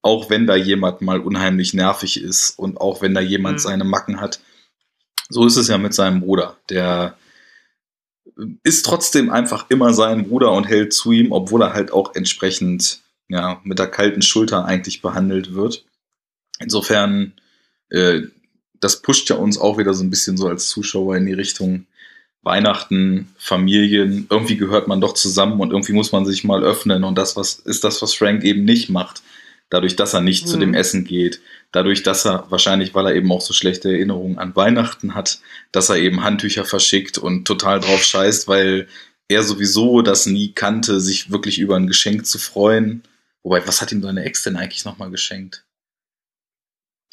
auch wenn da jemand mal unheimlich nervig ist und auch wenn da jemand mhm. seine Macken hat. So ist es ja mit seinem Bruder. Der ist trotzdem einfach immer sein Bruder und hält zu ihm, obwohl er halt auch entsprechend ja, mit der kalten Schulter eigentlich behandelt wird. Insofern, äh, das pusht ja uns auch wieder so ein bisschen so als Zuschauer in die Richtung, Weihnachten, Familien, irgendwie gehört man doch zusammen und irgendwie muss man sich mal öffnen und das was ist das, was Frank eben nicht macht. Dadurch, dass er nicht mhm. zu dem mhm. Essen geht, dadurch, dass er wahrscheinlich, weil er eben auch so schlechte Erinnerungen an Weihnachten hat, dass er eben Handtücher verschickt und total drauf scheißt, weil er sowieso das nie kannte, sich wirklich über ein Geschenk zu freuen. Wobei, was hat ihm seine Ex denn eigentlich nochmal geschenkt?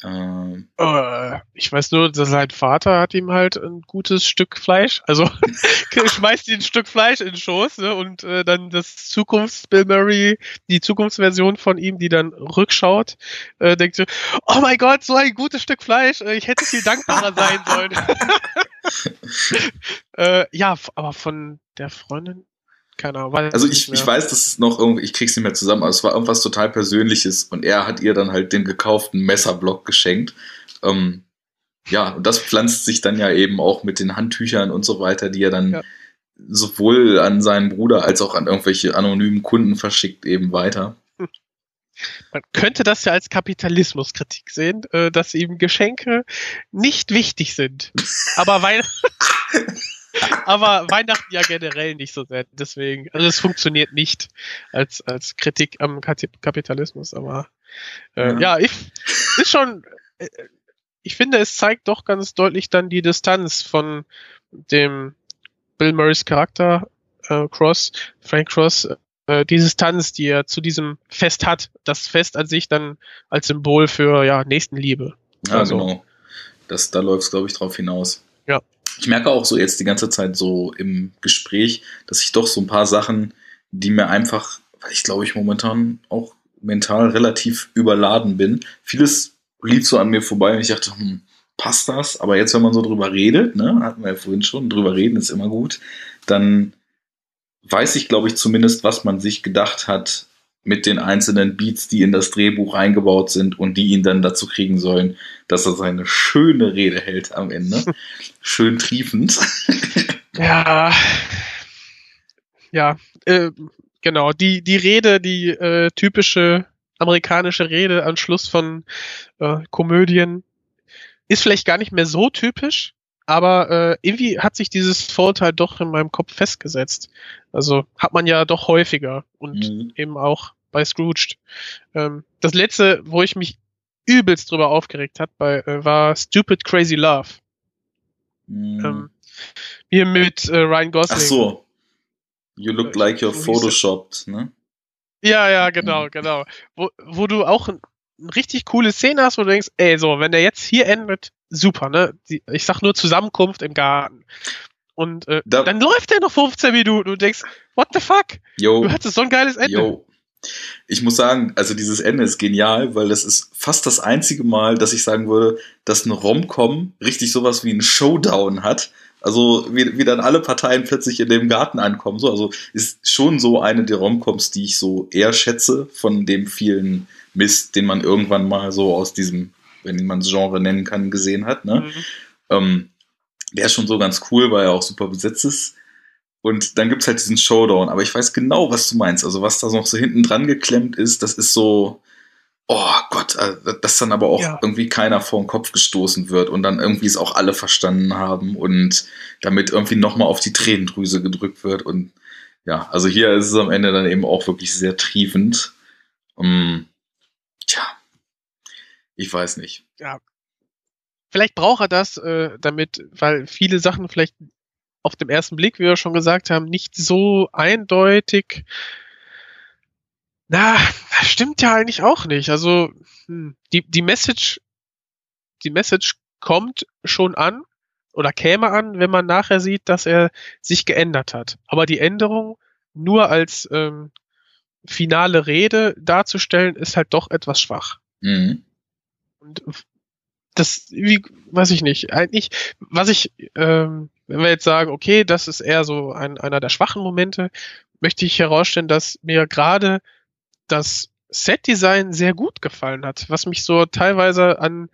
Ähm, äh, ich weiß nur, dass sein Vater hat ihm halt ein gutes Stück Fleisch, also <laughs> schmeißt ihm ein Stück Fleisch in den Schoß ne, und äh, dann das Zukunfts-Bill Murray, die Zukunftsversion von ihm, die dann rückschaut, äh, denkt so, oh mein Gott, so ein gutes Stück Fleisch, äh, ich hätte viel dankbarer sein sollen. <laughs> <laughs> äh, ja, aber von der Freundin, keine Ahnung. Also ich, ich weiß, dass es noch irgendwie, ich krieg's nicht mehr zusammen, aber es war irgendwas total Persönliches und er hat ihr dann halt den gekauften Messerblock geschenkt. Ähm, ja, und das pflanzt sich dann ja eben auch mit den Handtüchern und so weiter, die er dann ja. sowohl an seinen Bruder als auch an irgendwelche anonymen Kunden verschickt, eben weiter. <laughs> Man könnte das ja als Kapitalismuskritik sehen, äh, dass eben Geschenke nicht wichtig sind. <laughs> Aber weil <laughs> aber Weihnachten ja generell nicht so sehr. Deswegen, also es funktioniert nicht als, als Kritik am Kapitalismus, aber äh, ja. ja, ich ist schon, äh, ich finde, es zeigt doch ganz deutlich dann die Distanz von dem Bill Murrays Charakter äh, Cross, Frank Cross, äh, die Distanz, die er zu diesem Fest hat. Das Fest an sich dann als Symbol für ja Nächstenliebe. Ja, also, genau. Das, da läuft es, glaube ich, drauf hinaus. Ja ich merke auch so jetzt die ganze Zeit so im Gespräch, dass ich doch so ein paar Sachen, die mir einfach, weil ich glaube ich momentan auch mental relativ überladen bin, vieles lief so an mir vorbei und ich dachte, hm, passt das? Aber jetzt, wenn man so drüber redet, ne, hatten wir ja vorhin schon, drüber reden ist immer gut, dann weiß ich, glaube ich, zumindest, was man sich gedacht hat, mit den einzelnen Beats, die in das Drehbuch eingebaut sind und die ihn dann dazu kriegen sollen, dass er seine schöne Rede hält am Ende. <laughs> Schön triefend. ja. Ja, äh, genau. Die, die Rede, die äh, typische amerikanische Rede am Schluss von äh, Komödien ist vielleicht gar nicht mehr so typisch, aber äh, irgendwie hat sich dieses Vorteil doch in meinem Kopf festgesetzt. Also hat man ja doch häufiger und mhm. eben auch bei Scrooged. Ähm, das letzte, wo ich mich übelst drüber aufgeregt hat, bei, äh, war Stupid Crazy Love. Mhm. Ähm, hier mit äh, Ryan Gosling. Ach so. You look like you're photoshopped, ne? Ja, ja, genau, mhm. genau. Wo, wo du auch richtig coole Szene hast, wo du denkst, ey, so, wenn der jetzt hier endet, super, ne? Ich sag nur Zusammenkunft im Garten. Und äh, da, dann läuft der noch 15 Minuten und du denkst, what the fuck? Yo, du hattest so ein geiles Ende. Yo. Ich muss sagen, also dieses Ende ist genial, weil das ist fast das einzige Mal, dass ich sagen würde, dass eine Rom-Com richtig sowas wie ein Showdown hat. Also wie, wie dann alle Parteien plötzlich in dem Garten ankommen. So, also ist schon so eine der Romcoms, die ich so eher schätze von dem vielen Mist, den man irgendwann mal so aus diesem wenn man es Genre nennen kann, gesehen hat. Ne? Mhm. Ähm, der ist schon so ganz cool, weil er auch super besetzt ist. Und dann gibt's halt diesen Showdown. Aber ich weiß genau, was du meinst. Also was da noch so hinten dran geklemmt ist, das ist so, oh Gott, äh, dass dann aber auch ja. irgendwie keiner vor den Kopf gestoßen wird und dann irgendwie es auch alle verstanden haben und damit irgendwie nochmal auf die Tränendrüse gedrückt wird. Und ja, also hier ist es am Ende dann eben auch wirklich sehr triefend. Um, ähm, tja, ich weiß nicht. Ja. Vielleicht braucht er das, äh, damit, weil viele Sachen vielleicht auf dem ersten Blick, wie wir schon gesagt haben, nicht so eindeutig Na, das stimmt ja eigentlich auch nicht. Also hm, die, die Message, die Message kommt schon an oder käme an, wenn man nachher sieht, dass er sich geändert hat. Aber die Änderung nur als ähm, finale Rede darzustellen, ist halt doch etwas schwach. Mhm. Und das, wie, weiß ich nicht. Eigentlich, was ich, ähm, wenn wir jetzt sagen, okay, das ist eher so ein, einer der schwachen Momente, möchte ich herausstellen, dass mir gerade das Set-Design sehr gut gefallen hat, was mich so teilweise an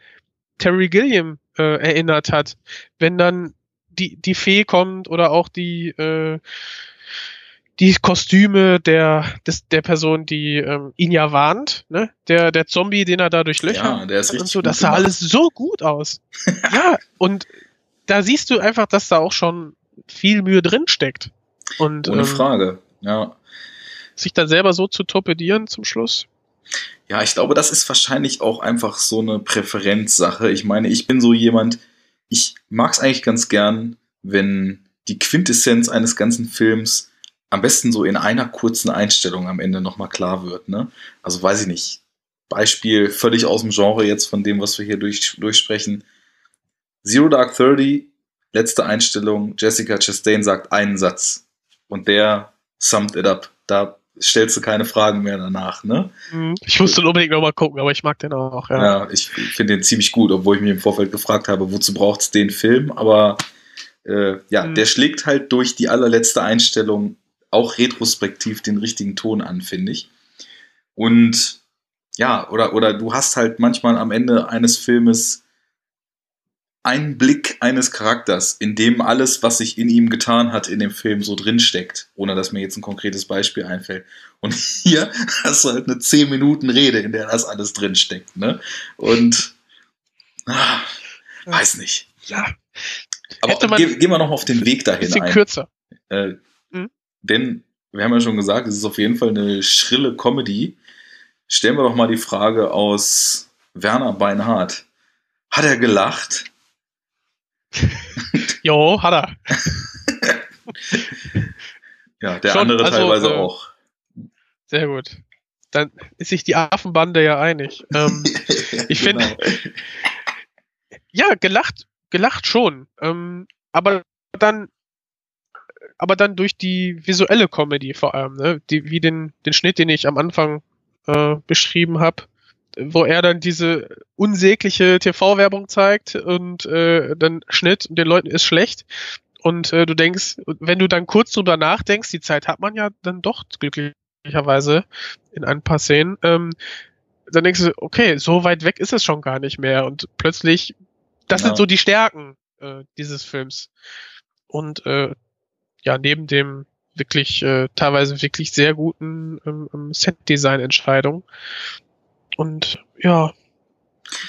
Terry Gilliam äh, erinnert hat. Wenn dann die, die Fee kommt oder auch die, äh, die Kostüme der, des, der Person, die ähm, ihn ja warnt, ne? Der, der Zombie, den er da durchlöchert. Ja, der ist und richtig so, gut das sah gemacht. alles so gut aus. <laughs> ja, und da siehst du einfach, dass da auch schon viel Mühe drin steckt. Und Ohne ähm, Frage. Ja. sich dann selber so zu torpedieren zum Schluss. Ja, ich glaube, das ist wahrscheinlich auch einfach so eine Präferenzsache. Ich meine, ich bin so jemand, ich mag es eigentlich ganz gern, wenn die Quintessenz eines ganzen Films am besten so in einer kurzen Einstellung am Ende nochmal klar wird. Ne? Also weiß ich nicht. Beispiel völlig aus dem Genre jetzt von dem, was wir hier durch, durchsprechen. Zero Dark Thirty, letzte Einstellung, Jessica Chastain sagt einen Satz. Und der summed it up. Da stellst du keine Fragen mehr danach, ne? Ich musste unbedingt nochmal gucken, aber ich mag den auch. Ja. Ja, ich finde den ziemlich gut, obwohl ich mich im Vorfeld gefragt habe, wozu braucht es den Film? Aber äh, ja, Mhm. der schlägt halt durch die allerletzte Einstellung auch retrospektiv den richtigen Ton an, finde ich. Und ja, oder, oder du hast halt manchmal am Ende eines Filmes einen Blick eines Charakters, in dem alles, was sich in ihm getan hat, in dem Film so drinsteckt, ohne dass mir jetzt ein konkretes Beispiel einfällt. Und <laughs> hier hast du halt eine 10 Minuten Rede, in der das alles drinsteckt, ne? Und ah, weiß nicht. Ja, Aber gehen wir noch auf den Weg dahin bisschen ein. kürzer. Äh. Denn wir haben ja schon gesagt, es ist auf jeden Fall eine schrille Comedy. Stellen wir doch mal die Frage aus Werner Beinhardt. Hat er gelacht? <laughs> Jo, hat er. <laughs> Ja, der Schon, andere also, teilweise äh, auch. Sehr gut. Dann ist sich die Affenbande ja einig. Ähm, <laughs> ich finde- ja, gelacht, gelacht schon. Ähm, aber dann, aber dann durch die visuelle Comedy vor allem, ne? Die, wie den, den Schnitt, den ich am Anfang äh, beschrieben habe, wo er dann diese unsägliche TV-Werbung zeigt und äh, dann Schnitt und den Leuten ist schlecht. Und äh, du denkst, wenn du dann kurz drüber nachdenkst, die Zeit hat man ja dann doch glücklicherweise in ein paar Szenen, ähm, dann denkst du, okay, so weit weg ist es schon gar nicht mehr. Und plötzlich, das Ja. sind so die Stärken äh, dieses Films. Und äh, ja, neben dem wirklich äh, teilweise wirklich sehr guten ähm, ähm, Set-Design-Entscheidungen. Und ja,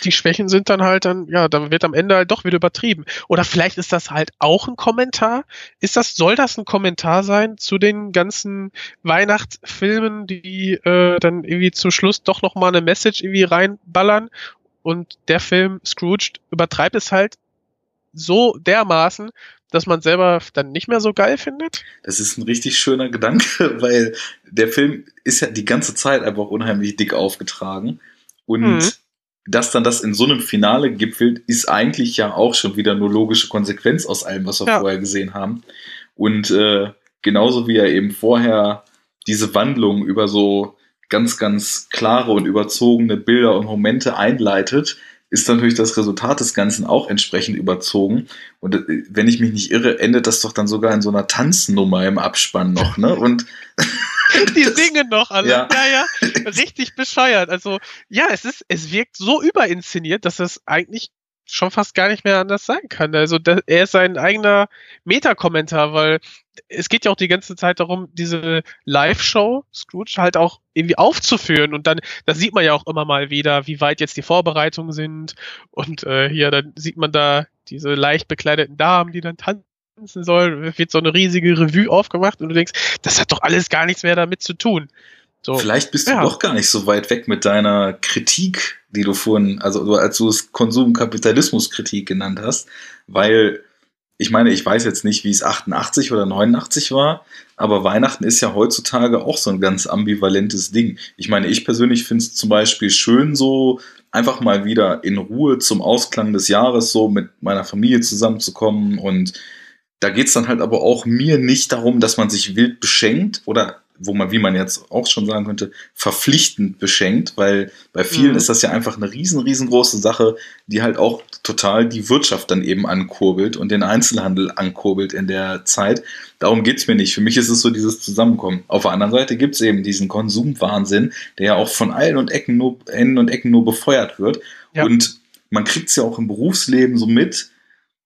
die Schwächen sind dann halt dann, ja, dann wird am Ende halt doch wieder übertrieben. Oder vielleicht ist das halt auch ein Kommentar. Ist das, soll das ein Kommentar sein zu den ganzen Weihnachtsfilmen, die äh, dann irgendwie zum Schluss doch nochmal eine Message irgendwie reinballern? Und der Film Scrooged übertreibt es halt so dermaßen, dass man selber dann nicht mehr so geil findet. Das ist ein richtig schöner Gedanke, <laughs> weil der Film ist ja die ganze Zeit einfach unheimlich dick aufgetragen. Und Mhm. dass dann das in so einem Finale gipfelt, ist eigentlich ja auch schon wieder nur logische Konsequenz aus allem, was wir Ja. vorher gesehen haben. Und äh, genauso wie er eben vorher diese Wandlung über so ganz, ganz klare und überzogene Bilder und Momente einleitet, ist natürlich das Resultat des Ganzen auch entsprechend überzogen. Und äh, wenn ich mich nicht irre, endet das doch dann sogar in so einer Tanznummer im Abspann noch, ne? Und <laughs> Die singen noch alle. Ja. Ja. ja, Richtig bescheuert. Also, ja, es ist, es wirkt so überinszeniert, dass es eigentlich schon fast gar nicht mehr anders sein kann. Also, da, er ist sein eigener Meta-Kommentar, weil es geht ja auch die ganze Zeit darum, diese Live-Show, Scrooge, halt auch irgendwie aufzuführen. Und dann, da sieht man ja auch immer mal wieder, wie weit jetzt die Vorbereitungen sind. Und äh, hier, dann sieht man da diese leicht bekleideten Damen, die dann tanzen sollen. Wird so eine riesige Revue aufgemacht und du denkst, das hat doch alles gar nichts mehr damit zu tun. So. Vielleicht bist du Ja. doch gar nicht so weit weg mit deiner Kritik, die du vorhin, also du- als du es Konsumkapitalismuskritik genannt hast, weil ich meine, ich weiß jetzt nicht, wie es 88 oder 89 war, aber Weihnachten ist ja heutzutage auch so ein ganz ambivalentes Ding. Ich meine, ich persönlich finde es zum Beispiel schön, so einfach mal wieder in Ruhe zum Ausklang des Jahres so mit meiner Familie zusammenzukommen. Und da geht's dann halt aber auch mir nicht darum, dass man sich wild beschenkt oder wo man, wie man jetzt auch schon sagen könnte, verpflichtend beschenkt, weil bei vielen mhm. ist das ja einfach eine riesen, riesengroße Sache, die halt auch total die Wirtschaft dann eben ankurbelt und den Einzelhandel ankurbelt in der Zeit. Darum geht's mir nicht. Für mich ist es so dieses Zusammenkommen. Auf der anderen Seite gibt's eben diesen Konsumwahnsinn, der ja auch von allen und Ecken nur, Enden und Ecken nur befeuert wird. Ja. Und man kriegt's ja auch im Berufsleben so mit,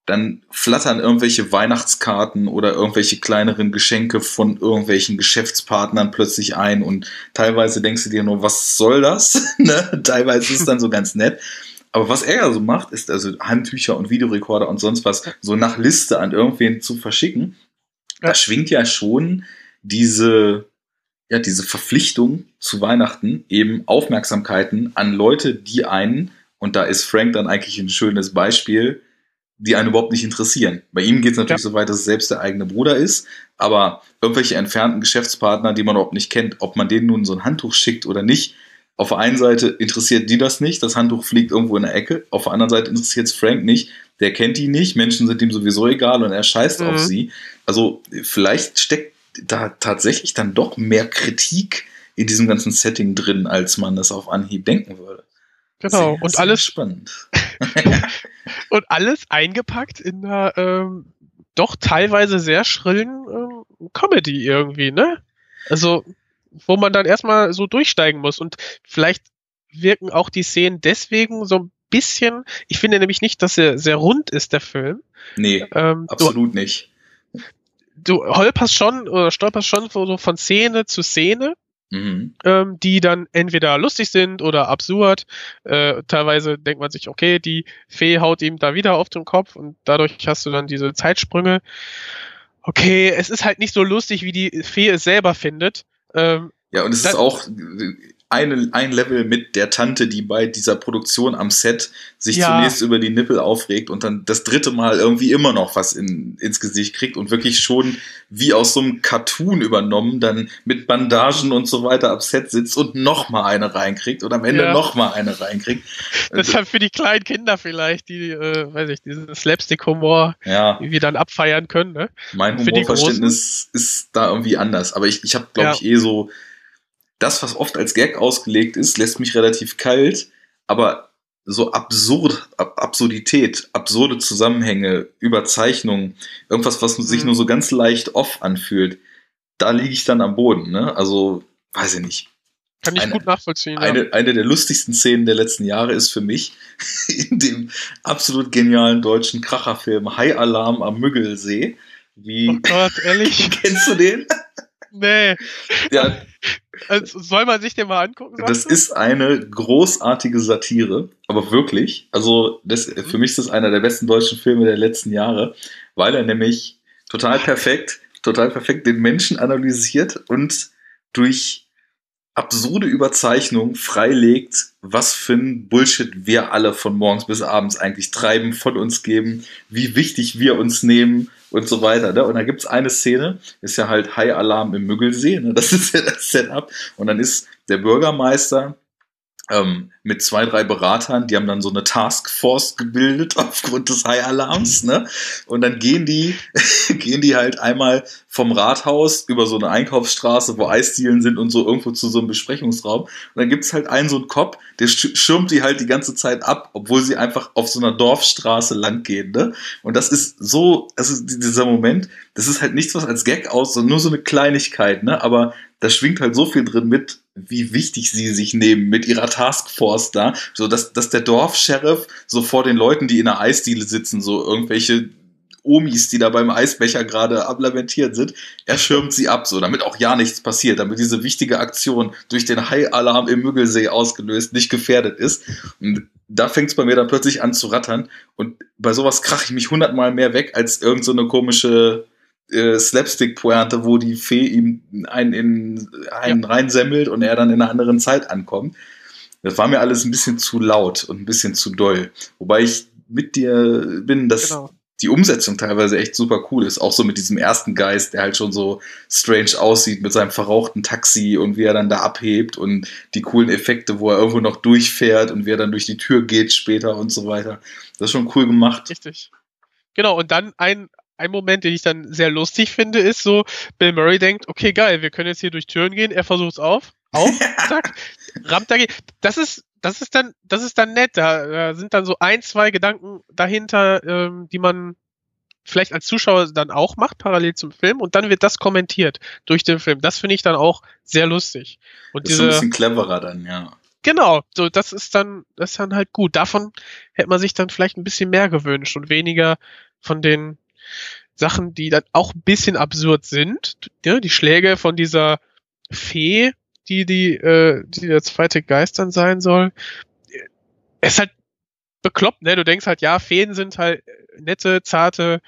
dann flattern irgendwelche Weihnachtskarten oder irgendwelche kleineren Geschenke von irgendwelchen Geschäftspartnern plötzlich ein und teilweise denkst du dir nur, was soll das? <laughs> ne? Teilweise ist es dann so ganz nett. Aber was er ja so macht, ist also Handtücher und Videorekorder und sonst was so nach Liste an irgendwen zu verschicken. Ja. Da schwingt ja schon diese, ja, diese Verpflichtung zu Weihnachten, eben Aufmerksamkeiten an Leute, die einen, und da ist Frank dann eigentlich ein schönes Beispiel, die einen überhaupt nicht interessieren. Bei ihm geht es natürlich ja. so weit, dass es selbst der eigene Bruder ist, aber irgendwelche entfernten Geschäftspartner, die man überhaupt nicht kennt, ob man denen nun so ein Handtuch schickt oder nicht, auf der einen Seite interessiert die das nicht, das Handtuch fliegt irgendwo in der Ecke, auf der anderen Seite interessiert es Frank nicht, der kennt die nicht, Menschen sind ihm sowieso egal und er scheißt mhm. auf sie. Also vielleicht steckt da tatsächlich dann doch mehr Kritik in diesem ganzen Setting drin, als man das auf Anhieb denken würde. Genau, sehr, und alles spannend. <laughs> <laughs> und alles eingepackt in einer ähm, doch teilweise sehr schrillen ähm, Comedy irgendwie, ne? Also, wo man dann erstmal so durchsteigen muss. Und vielleicht wirken auch die Szenen deswegen so ein bisschen. Ich finde nämlich nicht, dass er sehr rund ist, der Film. Nee, ähm, absolut du, nicht. Du holperst schon oder stolperst schon so von Szene zu Szene Mhm. Ähm, die dann entweder lustig sind oder absurd. Äh, teilweise denkt man sich, okay, die Fee haut ihm da wieder auf den Kopf und dadurch hast du dann diese Zeitsprünge. Okay, es ist halt nicht so lustig, wie die Fee es selber findet. Ähm, ja, und es ist auch, eine, ein Level mit der Tante, die bei dieser Produktion am Set sich ja. zunächst über die Nippel aufregt und dann das dritte Mal irgendwie immer noch was in, ins Gesicht kriegt und wirklich schon wie aus so einem Cartoon übernommen, dann mit Bandagen und so weiter am Set sitzt und noch mal eine reinkriegt und am Ende ja. noch mal eine reinkriegt. Deshalb für die kleinen Kinder vielleicht, die, äh, weiß ich, diesen Slapstick-Humor, ja. die wir dann abfeiern können. Ne? Mein Humorverständnis ist da irgendwie anders, aber ich, ich habe, glaube ja. ich, eh so das, was oft als Gag ausgelegt ist, lässt mich relativ kalt, aber so absurd, Ab Absurdität, absurde Zusammenhänge, Überzeichnungen, irgendwas, was sich mhm. nur so ganz leicht off anfühlt, da liege ich dann am Boden, ne? Also, weiß ich nicht. Kann ich eine, gut nachvollziehen. Eine, ja. eine der lustigsten Szenen der letzten Jahre ist für mich <laughs> in dem absolut genialen deutschen Kracherfilm High Alarm am Müggelsee. Wie, oh Gott, ehrlich? <laughs> kennst du den? Nee. Ja. Also soll man sich den mal angucken? Das ist eine großartige Satire, aber wirklich. Also das, mhm. für mich ist das einer der besten deutschen Filme der letzten Jahre, weil er nämlich total perfekt, total perfekt den Menschen analysiert und durch absurde Überzeichnung freilegt, was für ein Bullshit wir alle von morgens bis abends eigentlich treiben, von uns geben, wie wichtig wir uns nehmen und so weiter. Ne? Und da gibt's eine Szene, ist ja halt High Alarm im Müggelsee, ne? das ist ja das Setup. Und dann ist der Bürgermeister ähm, mit zwei, drei Beratern, die haben dann so eine Taskforce gebildet <laughs> aufgrund des High-Alarms, ne? Und dann gehen die, <laughs> gehen die halt einmal vom Rathaus über so eine Einkaufsstraße, wo Eisdielen sind und so irgendwo zu so einem Besprechungsraum. Und dann gibt's halt einen so einen Kopf, der schirmt die halt die ganze Zeit ab, obwohl sie einfach auf so einer Dorfstraße lang gehen, ne? Und das ist so, also dieser Moment, das ist halt nichts, was als Gag aus, sondern nur so eine Kleinigkeit, ne? Aber da schwingt halt so viel drin mit, wie wichtig sie sich nehmen mit ihrer Taskforce da, so dass, dass der Dorfsheriff so vor den Leuten, die in der Eisdiele sitzen, so irgendwelche Omis, die da beim Eisbecher gerade ablamentiert sind, er schirmt sie ab, so damit auch ja nichts passiert, damit diese wichtige Aktion durch den High-Alarm im Müggelsee ausgelöst nicht gefährdet ist. Und da fängt es bei mir dann plötzlich an zu rattern. Und bei sowas krache ich mich hundertmal mehr weg als irgend so komische äh, Slapstick-Pointe, wo die Fee ihm einen, in, einen ja. reinsemmelt und er dann in einer anderen Zeit ankommt. Das war mir alles ein bisschen zu laut und ein bisschen zu doll. Wobei ich mit dir bin, dass genau. die Umsetzung teilweise echt super cool ist. Auch so mit diesem ersten Geist, der halt schon so strange aussieht mit seinem verrauchten Taxi und wie er dann da abhebt und die coolen Effekte, wo er irgendwo noch durchfährt und wie er dann durch die Tür geht später und so weiter. Das ist schon cool gemacht. Richtig. Genau, und dann ein, ein Moment, den ich dann sehr lustig finde, ist so, Bill Murray denkt, okay, geil, wir können jetzt hier durch Türen gehen, er versucht es auf, auf, <laughs> zack, rammt dagegen. Das ist, das ist dann, das ist dann nett. Da, da sind dann so ein, zwei Gedanken dahinter, ähm, die man vielleicht als Zuschauer dann auch macht, parallel zum Film, und dann wird das kommentiert durch den Film. Das finde ich dann auch sehr lustig. Und Das diese, ist ein bisschen cleverer dann, ja. Genau, so das ist dann, das ist dann halt gut. Davon hätte man sich dann vielleicht ein bisschen mehr gewünscht und weniger von den Sachen, die dann auch ein bisschen absurd sind. Ja, die Schläge von dieser Fee, die die, äh, die der zweite Geist dann sein soll. Es ist halt bekloppt, ne? Du denkst halt, ja, Feen sind halt nette, zarte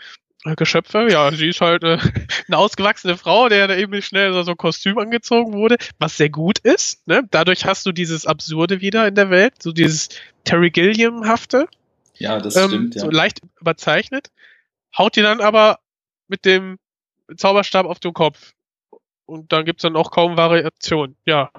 äh, Geschöpfe. Ja, sie ist halt äh, <laughs> eine ausgewachsene Frau, der da eben schnell so so ein Kostüm angezogen wurde, was sehr gut ist. Ne? Dadurch hast du dieses Absurde wieder in der Welt, so dieses Terry Gilliam-hafte, Ja, das ähm, stimmt, ja. so leicht überzeichnet, haut dir dann aber mit dem Zauberstab auf den Kopf. Und dann gibt's dann auch kaum Variation. Ja,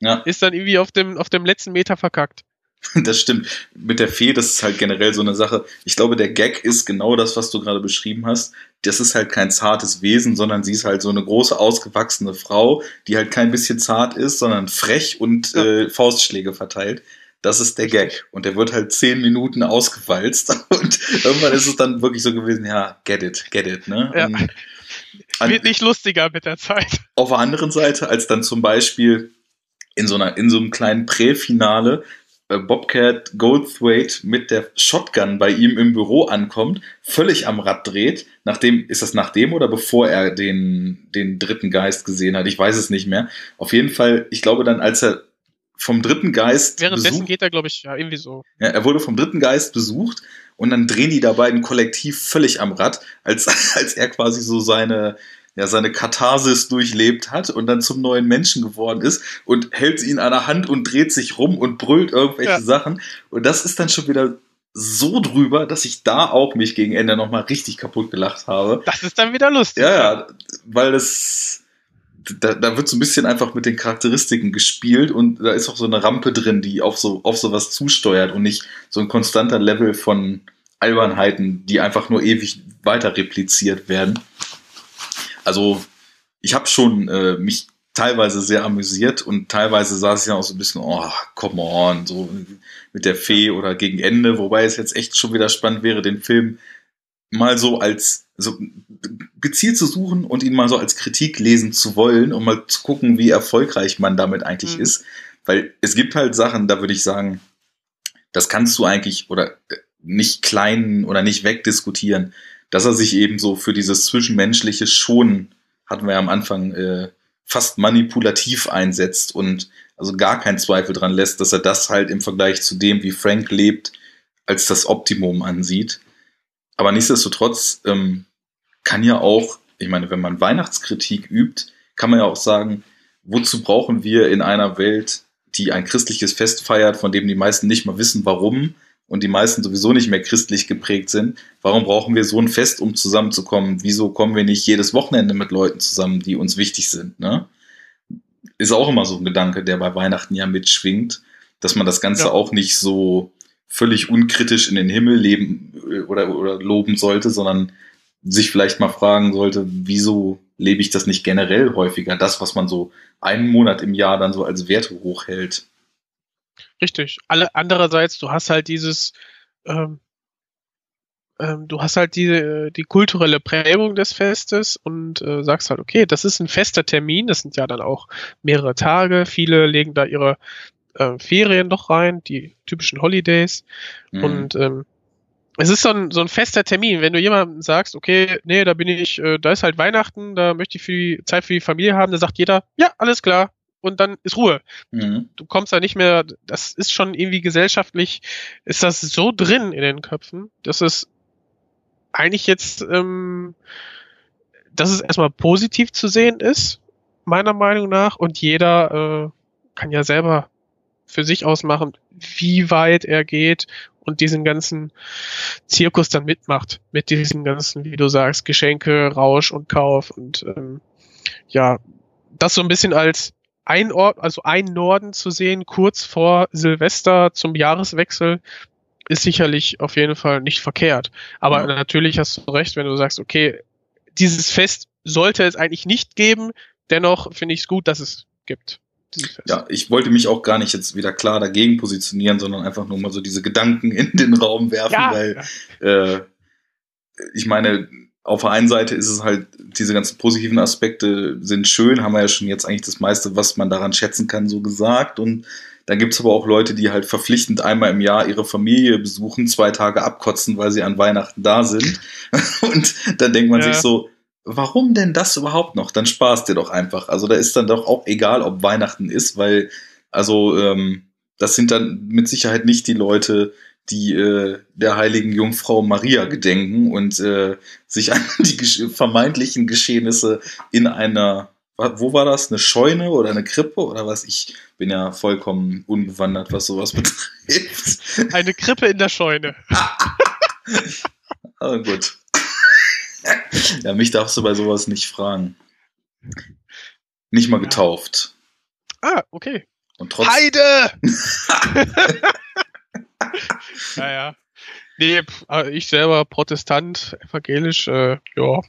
ja. ist dann irgendwie auf dem, auf dem letzten Meter verkackt. <laughs> Das stimmt. Mit der Fee, das ist halt generell so eine Sache. Ich glaube, der Gag ist genau das, was du gerade beschrieben hast. Das ist halt kein zartes Wesen, sondern sie ist halt so eine große, ausgewachsene Frau, die halt kein bisschen zart ist, sondern frech und Ja. äh, Faustschläge verteilt. Das ist der Gag. Und der wird halt zehn Minuten ausgewalzt. <laughs> Und irgendwann ist es dann wirklich so gewesen, ja, get it, get it, ne? Ja. An- Wird nicht lustiger mit der Zeit. auf der anderen Seite, als dann zum Beispiel in so einer, in so einem kleinen Präfinale äh, Bobcat Goldthwait mit der Shotgun bei ihm im Büro ankommt, völlig am Rad dreht, nachdem, ist das nachdem oder bevor er den, den dritten Geist gesehen hat? Ich weiß es nicht mehr. Auf jeden Fall, ich glaube dann, als er vom dritten Geist Währenddessen besucht, geht er, glaube ich, ja, irgendwie so. ja, er wurde vom dritten Geist besucht und dann drehen die da beiden kollektiv völlig am Rad, als, <laughs> als er quasi so seine, ja, seine Katharsis durchlebt hat und dann zum neuen Menschen geworden ist und hält ihn an der Hand und dreht sich rum und brüllt irgendwelche Ja. Sachen. Und das ist dann schon wieder so drüber, dass ich da auch mich gegen Ende nochmal richtig kaputt gelacht habe. Das ist dann wieder lustig. Ja, ja, weil das, da, da wird so ein bisschen einfach mit den Charakteristiken gespielt und da ist auch so eine Rampe drin, die auf so, auf sowas zusteuert und nicht so ein konstanter Level von Albernheiten, die einfach nur ewig weiter repliziert werden. Also, ich habe schon äh, mich teilweise sehr amüsiert und teilweise saß ich dann auch so ein bisschen, oh, come on, so mit der Fee oder gegen Ende, wobei es jetzt echt schon wieder spannend wäre, den Film mal so als so gezielt zu suchen und ihn mal so als Kritik lesen zu wollen, um mal zu gucken, wie erfolgreich man damit eigentlich Mhm. ist. Weil es gibt halt Sachen, da würde ich sagen, das kannst du eigentlich oder äh, nicht klein oder nicht wegdiskutieren, dass er sich eben so für dieses Zwischenmenschliche schon, hatten wir ja am Anfang, äh, fast manipulativ einsetzt und also gar keinen Zweifel dran lässt, dass er das halt im Vergleich zu dem, wie Frank lebt, als das Optimum ansieht. Aber nichtsdestotrotz ähm, kann ja auch, ich meine, wenn man Weihnachtskritik übt, kann man ja auch sagen, wozu brauchen wir in einer Welt, die ein christliches Fest feiert, von dem die meisten nicht mal wissen, warum und die meisten sowieso nicht mehr christlich geprägt sind, warum brauchen wir so ein Fest, um zusammenzukommen? Wieso kommen wir nicht jedes Wochenende mit Leuten zusammen, die uns wichtig sind? Ne? Ist auch immer so ein Gedanke, der bei Weihnachten ja mitschwingt, dass man das Ganze Ja. auch nicht so völlig unkritisch in den Himmel leben äh, oder, oder loben sollte, sondern sich vielleicht mal fragen sollte, wieso lebe ich das nicht generell häufiger? Das, was man so einen Monat im Jahr dann so als Werte hochhält. Richtig. Alle andererseits, du hast halt dieses, ähm, ähm, du hast halt die, die kulturelle Prägung des Festes und äh, sagst halt, okay, das ist ein fester Termin, das sind ja dann auch mehrere Tage, viele legen da ihre äh, Ferien noch rein, die typischen Holidays. Mhm. Und ähm, es ist so ein, so ein fester Termin. Wenn du jemandem sagst, okay, nee, da bin ich, äh, da ist halt Weihnachten, da möchte ich für die Zeit für die Familie haben, dann sagt jeder, ja, alles klar. Und dann ist Ruhe. Mhm. Du kommst da nicht mehr, das ist schon irgendwie gesellschaftlich, ist das so drin in den Köpfen, dass es eigentlich jetzt, ähm, dass es erstmal positiv zu sehen ist, meiner Meinung nach, und jeder äh, kann ja selber für sich ausmachen, wie weit er geht und diesen ganzen Zirkus dann mitmacht. Mit diesem ganzen, wie du sagst, Geschenke, Rausch und Kauf und ähm, ja, das so ein bisschen als ein Ort, also ein Norden zu sehen, kurz vor Silvester zum Jahreswechsel, ist sicherlich auf jeden Fall nicht verkehrt. Aber ja. natürlich hast du recht, wenn du sagst, okay, dieses Fest sollte es eigentlich nicht geben, dennoch finde ich es gut, dass es gibt. Ja, ich wollte mich auch gar nicht jetzt wieder klar dagegen positionieren, sondern einfach nur mal so diese Gedanken in den Raum werfen, ja, weil. Äh, ich meine, auf der einen Seite ist es halt, diese ganzen positiven Aspekte sind schön, haben wir ja schon jetzt eigentlich das meiste, was man daran schätzen kann, so gesagt. Und dann gibt's aber auch Leute, die halt verpflichtend einmal im Jahr ihre Familie besuchen, zwei Tage abkotzen, weil sie an Weihnachten da sind. <laughs> Und dann denkt man ja. sich so, warum denn das überhaupt noch? Dann sparst dir doch einfach. Also da ist dann doch auch egal, ob Weihnachten ist, weil, also, ähm, das sind dann mit Sicherheit nicht die Leute, die äh, der heiligen Jungfrau Maria gedenken und äh, sich an <laughs> die gesch vermeintlichen Geschehnisse in einer, wo war das, eine Scheune oder eine Krippe oder was? Ich bin ja vollkommen unbewandert, was sowas <laughs> betrifft. Eine Krippe in der Scheune. <laughs> Aber gut. Ja, mich darfst du bei sowas nicht fragen. Nicht mal getauft. Ah, okay. Und trotzdem. Heide! <laughs> naja. Nee, ich selber Protestant, evangelisch, äh, ja.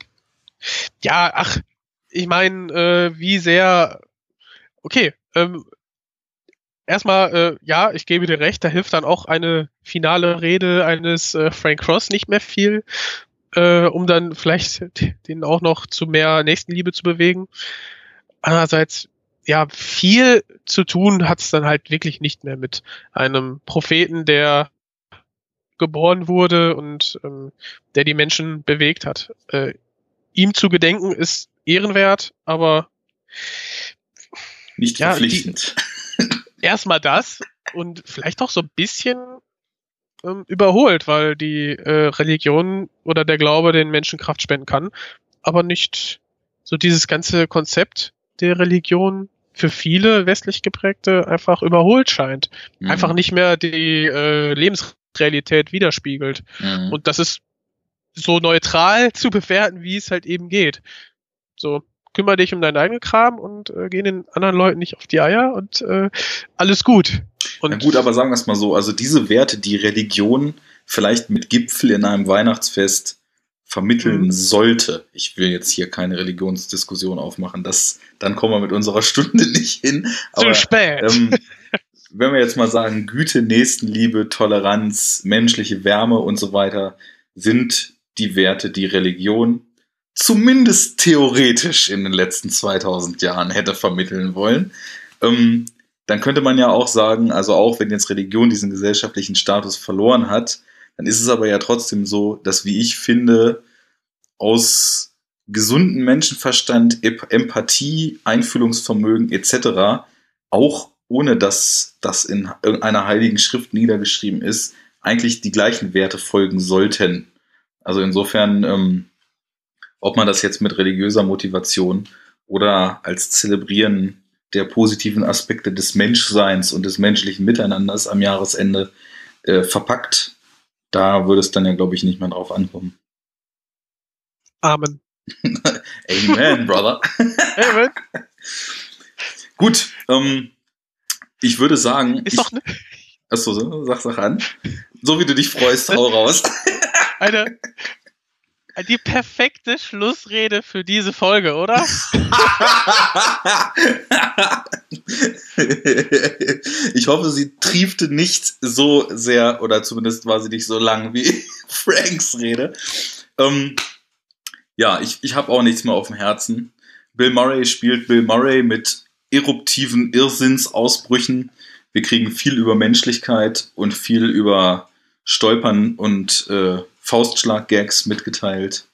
Ja, ach, ich meine, äh, wie sehr. Okay, ähm, erstmal, äh, ja, ich gebe dir recht, da hilft dann auch eine finale Rede eines äh, Frank Cross nicht mehr viel, äh, um dann vielleicht <laughs> den auch noch zu mehr Nächstenliebe zu bewegen. Andererseits, ja, viel zu tun hat es dann halt wirklich nicht mehr mit einem Propheten, der geboren wurde und ähm, der die Menschen bewegt hat. Äh, ihm zu gedenken ist ehrenwert, aber nicht verpflichtend. <laughs> <laughs> Erstmal das und vielleicht auch so ein bisschen ähm, überholt, weil die äh, Religion oder der Glaube den Menschen Kraft spenden kann, aber nicht so dieses ganze Konzept der Religion für viele westlich geprägte einfach überholt scheint. Mhm. Einfach nicht mehr die äh, Lebensrealität widerspiegelt. Mhm. Und das ist so neutral <laughs> zu bewerten, wie es halt eben geht. So, kümmere dich um deinen eigenen Kram und äh, geh den anderen Leuten nicht auf die Eier und äh, alles gut. Und Na gut, aber sagen wir es mal so, also diese Werte, die Religion vielleicht mit Gipfel in einem Weihnachtsfest vermitteln mhm. sollte. Ich will jetzt hier keine Religionsdiskussion aufmachen, das, dann kommen wir mit unserer Stunde <laughs> nicht hin. Aber, Zu spät. Ähm, wenn wir jetzt mal sagen, Güte, Nächstenliebe, Toleranz, menschliche Wärme und so weiter sind die Werte, die Religion zumindest theoretisch in den letzten 2000 Jahren hätte vermitteln wollen. Ähm, dann könnte man ja auch sagen, also auch wenn jetzt Religion diesen gesellschaftlichen Status verloren hat, dann ist es aber ja trotzdem so, dass, wie ich finde, aus gesunden Menschenverstand, Empathie, Einfühlungsvermögen etc., auch ohne dass das in irgendeiner heiligen Schrift niedergeschrieben ist, eigentlich die gleichen Werte folgen sollten. Also insofern, ähm, ob man das jetzt mit religiöser Motivation oder als Zelebrieren der positiven Aspekte des Menschseins und des menschlichen Miteinanders am Jahresende äh, verpackt, da würde es dann ja, glaube ich, nicht mehr drauf ankommen. Amen. <laughs> Amen, Brother. Amen. <laughs> Gut, ähm, ich würde sagen. Ist ich, doch ne? Achso, sag, sag an. So wie du dich freust, hau raus. <laughs> Eine, die perfekte Schlussrede für diese Folge, oder? <laughs> ich hoffe, sie triefte nicht so sehr, oder zumindest war sie nicht so lang wie <laughs> Franks Rede. Ähm, ja, ich, ich habe auch nichts mehr auf dem Herzen. Bill Murray spielt Bill Murray mit eruptiven Irrsinnsausbrüchen. Wir kriegen viel über Menschlichkeit und viel über Stolpern und äh, Faustschlag-Gags mitgeteilt.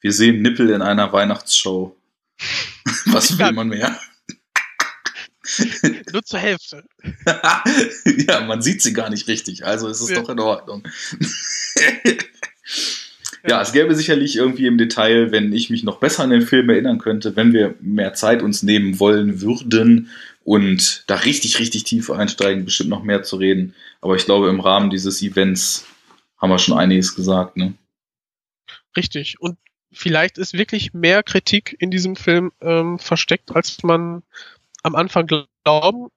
Wir sehen Nippel in einer Weihnachtsshow. <laughs> Was will man mehr? <laughs> Nur zur Hälfte. <laughs> ja, man sieht sie gar nicht richtig, also ist es ja. doch in Ordnung. ja, es gäbe sicherlich irgendwie im Detail, wenn ich mich noch besser an den Film erinnern könnte, wenn wir mehr Zeit uns nehmen wollen würden, und da richtig, richtig tief einsteigen, bestimmt noch mehr zu reden. Aber ich glaube, im Rahmen dieses Events haben wir schon einiges gesagt, ne? Richtig. Und vielleicht ist wirklich mehr Kritik in diesem Film ähm, versteckt, als man am Anfang glauben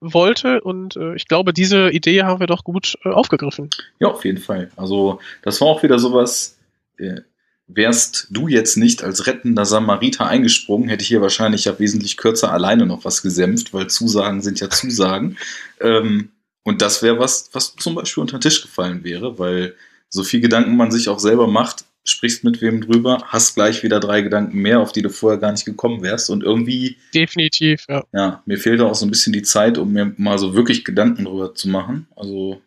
wollte. Und äh, ich glaube, diese Idee haben wir doch gut äh, aufgegriffen. Ja, auf jeden Fall. Also, das war auch wieder sowas. Äh, wärst du jetzt nicht als rettender Samariter eingesprungen, hätte ich hier wahrscheinlich ja wesentlich kürzer alleine noch was gesämpft, weil Zusagen sind ja Zusagen. Ähm, und das wäre was, was zum Beispiel unter den Tisch gefallen wäre, weil so viel Gedanken man sich auch selber macht, sprichst mit wem drüber, hast gleich wieder drei Gedanken mehr, auf die du vorher gar nicht gekommen wärst. Und irgendwie. Definitiv, ja. Ja, mir fehlt auch so ein bisschen die Zeit, um mir mal so wirklich Gedanken drüber zu machen. Also,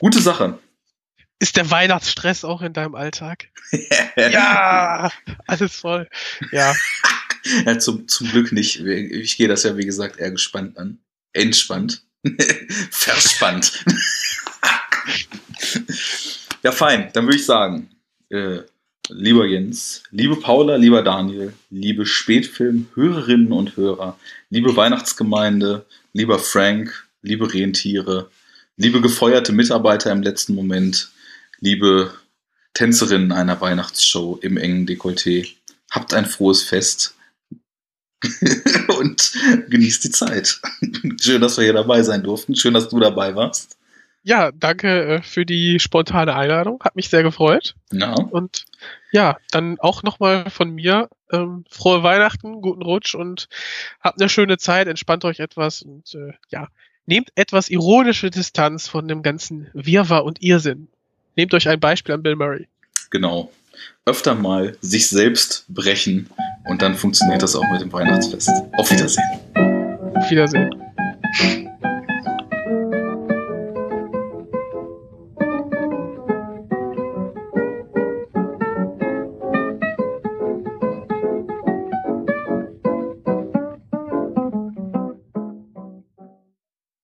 gute Sache. Ist der Weihnachtsstress auch in deinem Alltag? <laughs> ja, alles voll. Ja. <laughs> ja zum, zum Glück nicht. Ich gehe das ja, wie gesagt, eher gespannt an. Entspannt. <laughs> Verspannt. ja, fein. Dann würde ich sagen, äh, lieber Jens, liebe Paula, lieber Daniel, liebe Spätfilm-Hörerinnen und Hörer, liebe Weihnachtsgemeinde, lieber Frank, liebe Rentiere, liebe gefeuerte Mitarbeiter im letzten Moment, liebe Tänzerinnen einer Weihnachtsshow im engen Dekolleté, habt ein frohes Fest <laughs> und genießt die Zeit. Schön, dass wir hier dabei sein durften. Schön, dass du dabei warst. Ja, danke äh, für die spontane Einladung. Hat mich sehr gefreut. Ja. Und ja, dann auch nochmal von mir ähm, frohe Weihnachten, guten Rutsch und habt eine schöne Zeit, entspannt euch etwas und äh, ja, nehmt etwas ironische Distanz von dem ganzen Wirrwarr und Irrsinn. Nehmt euch ein Beispiel an Bill Murray. Genau. Öfter mal sich selbst brechen und dann funktioniert das auch mit dem Weihnachtsfest. Auf Wiedersehen. Auf Wiedersehen.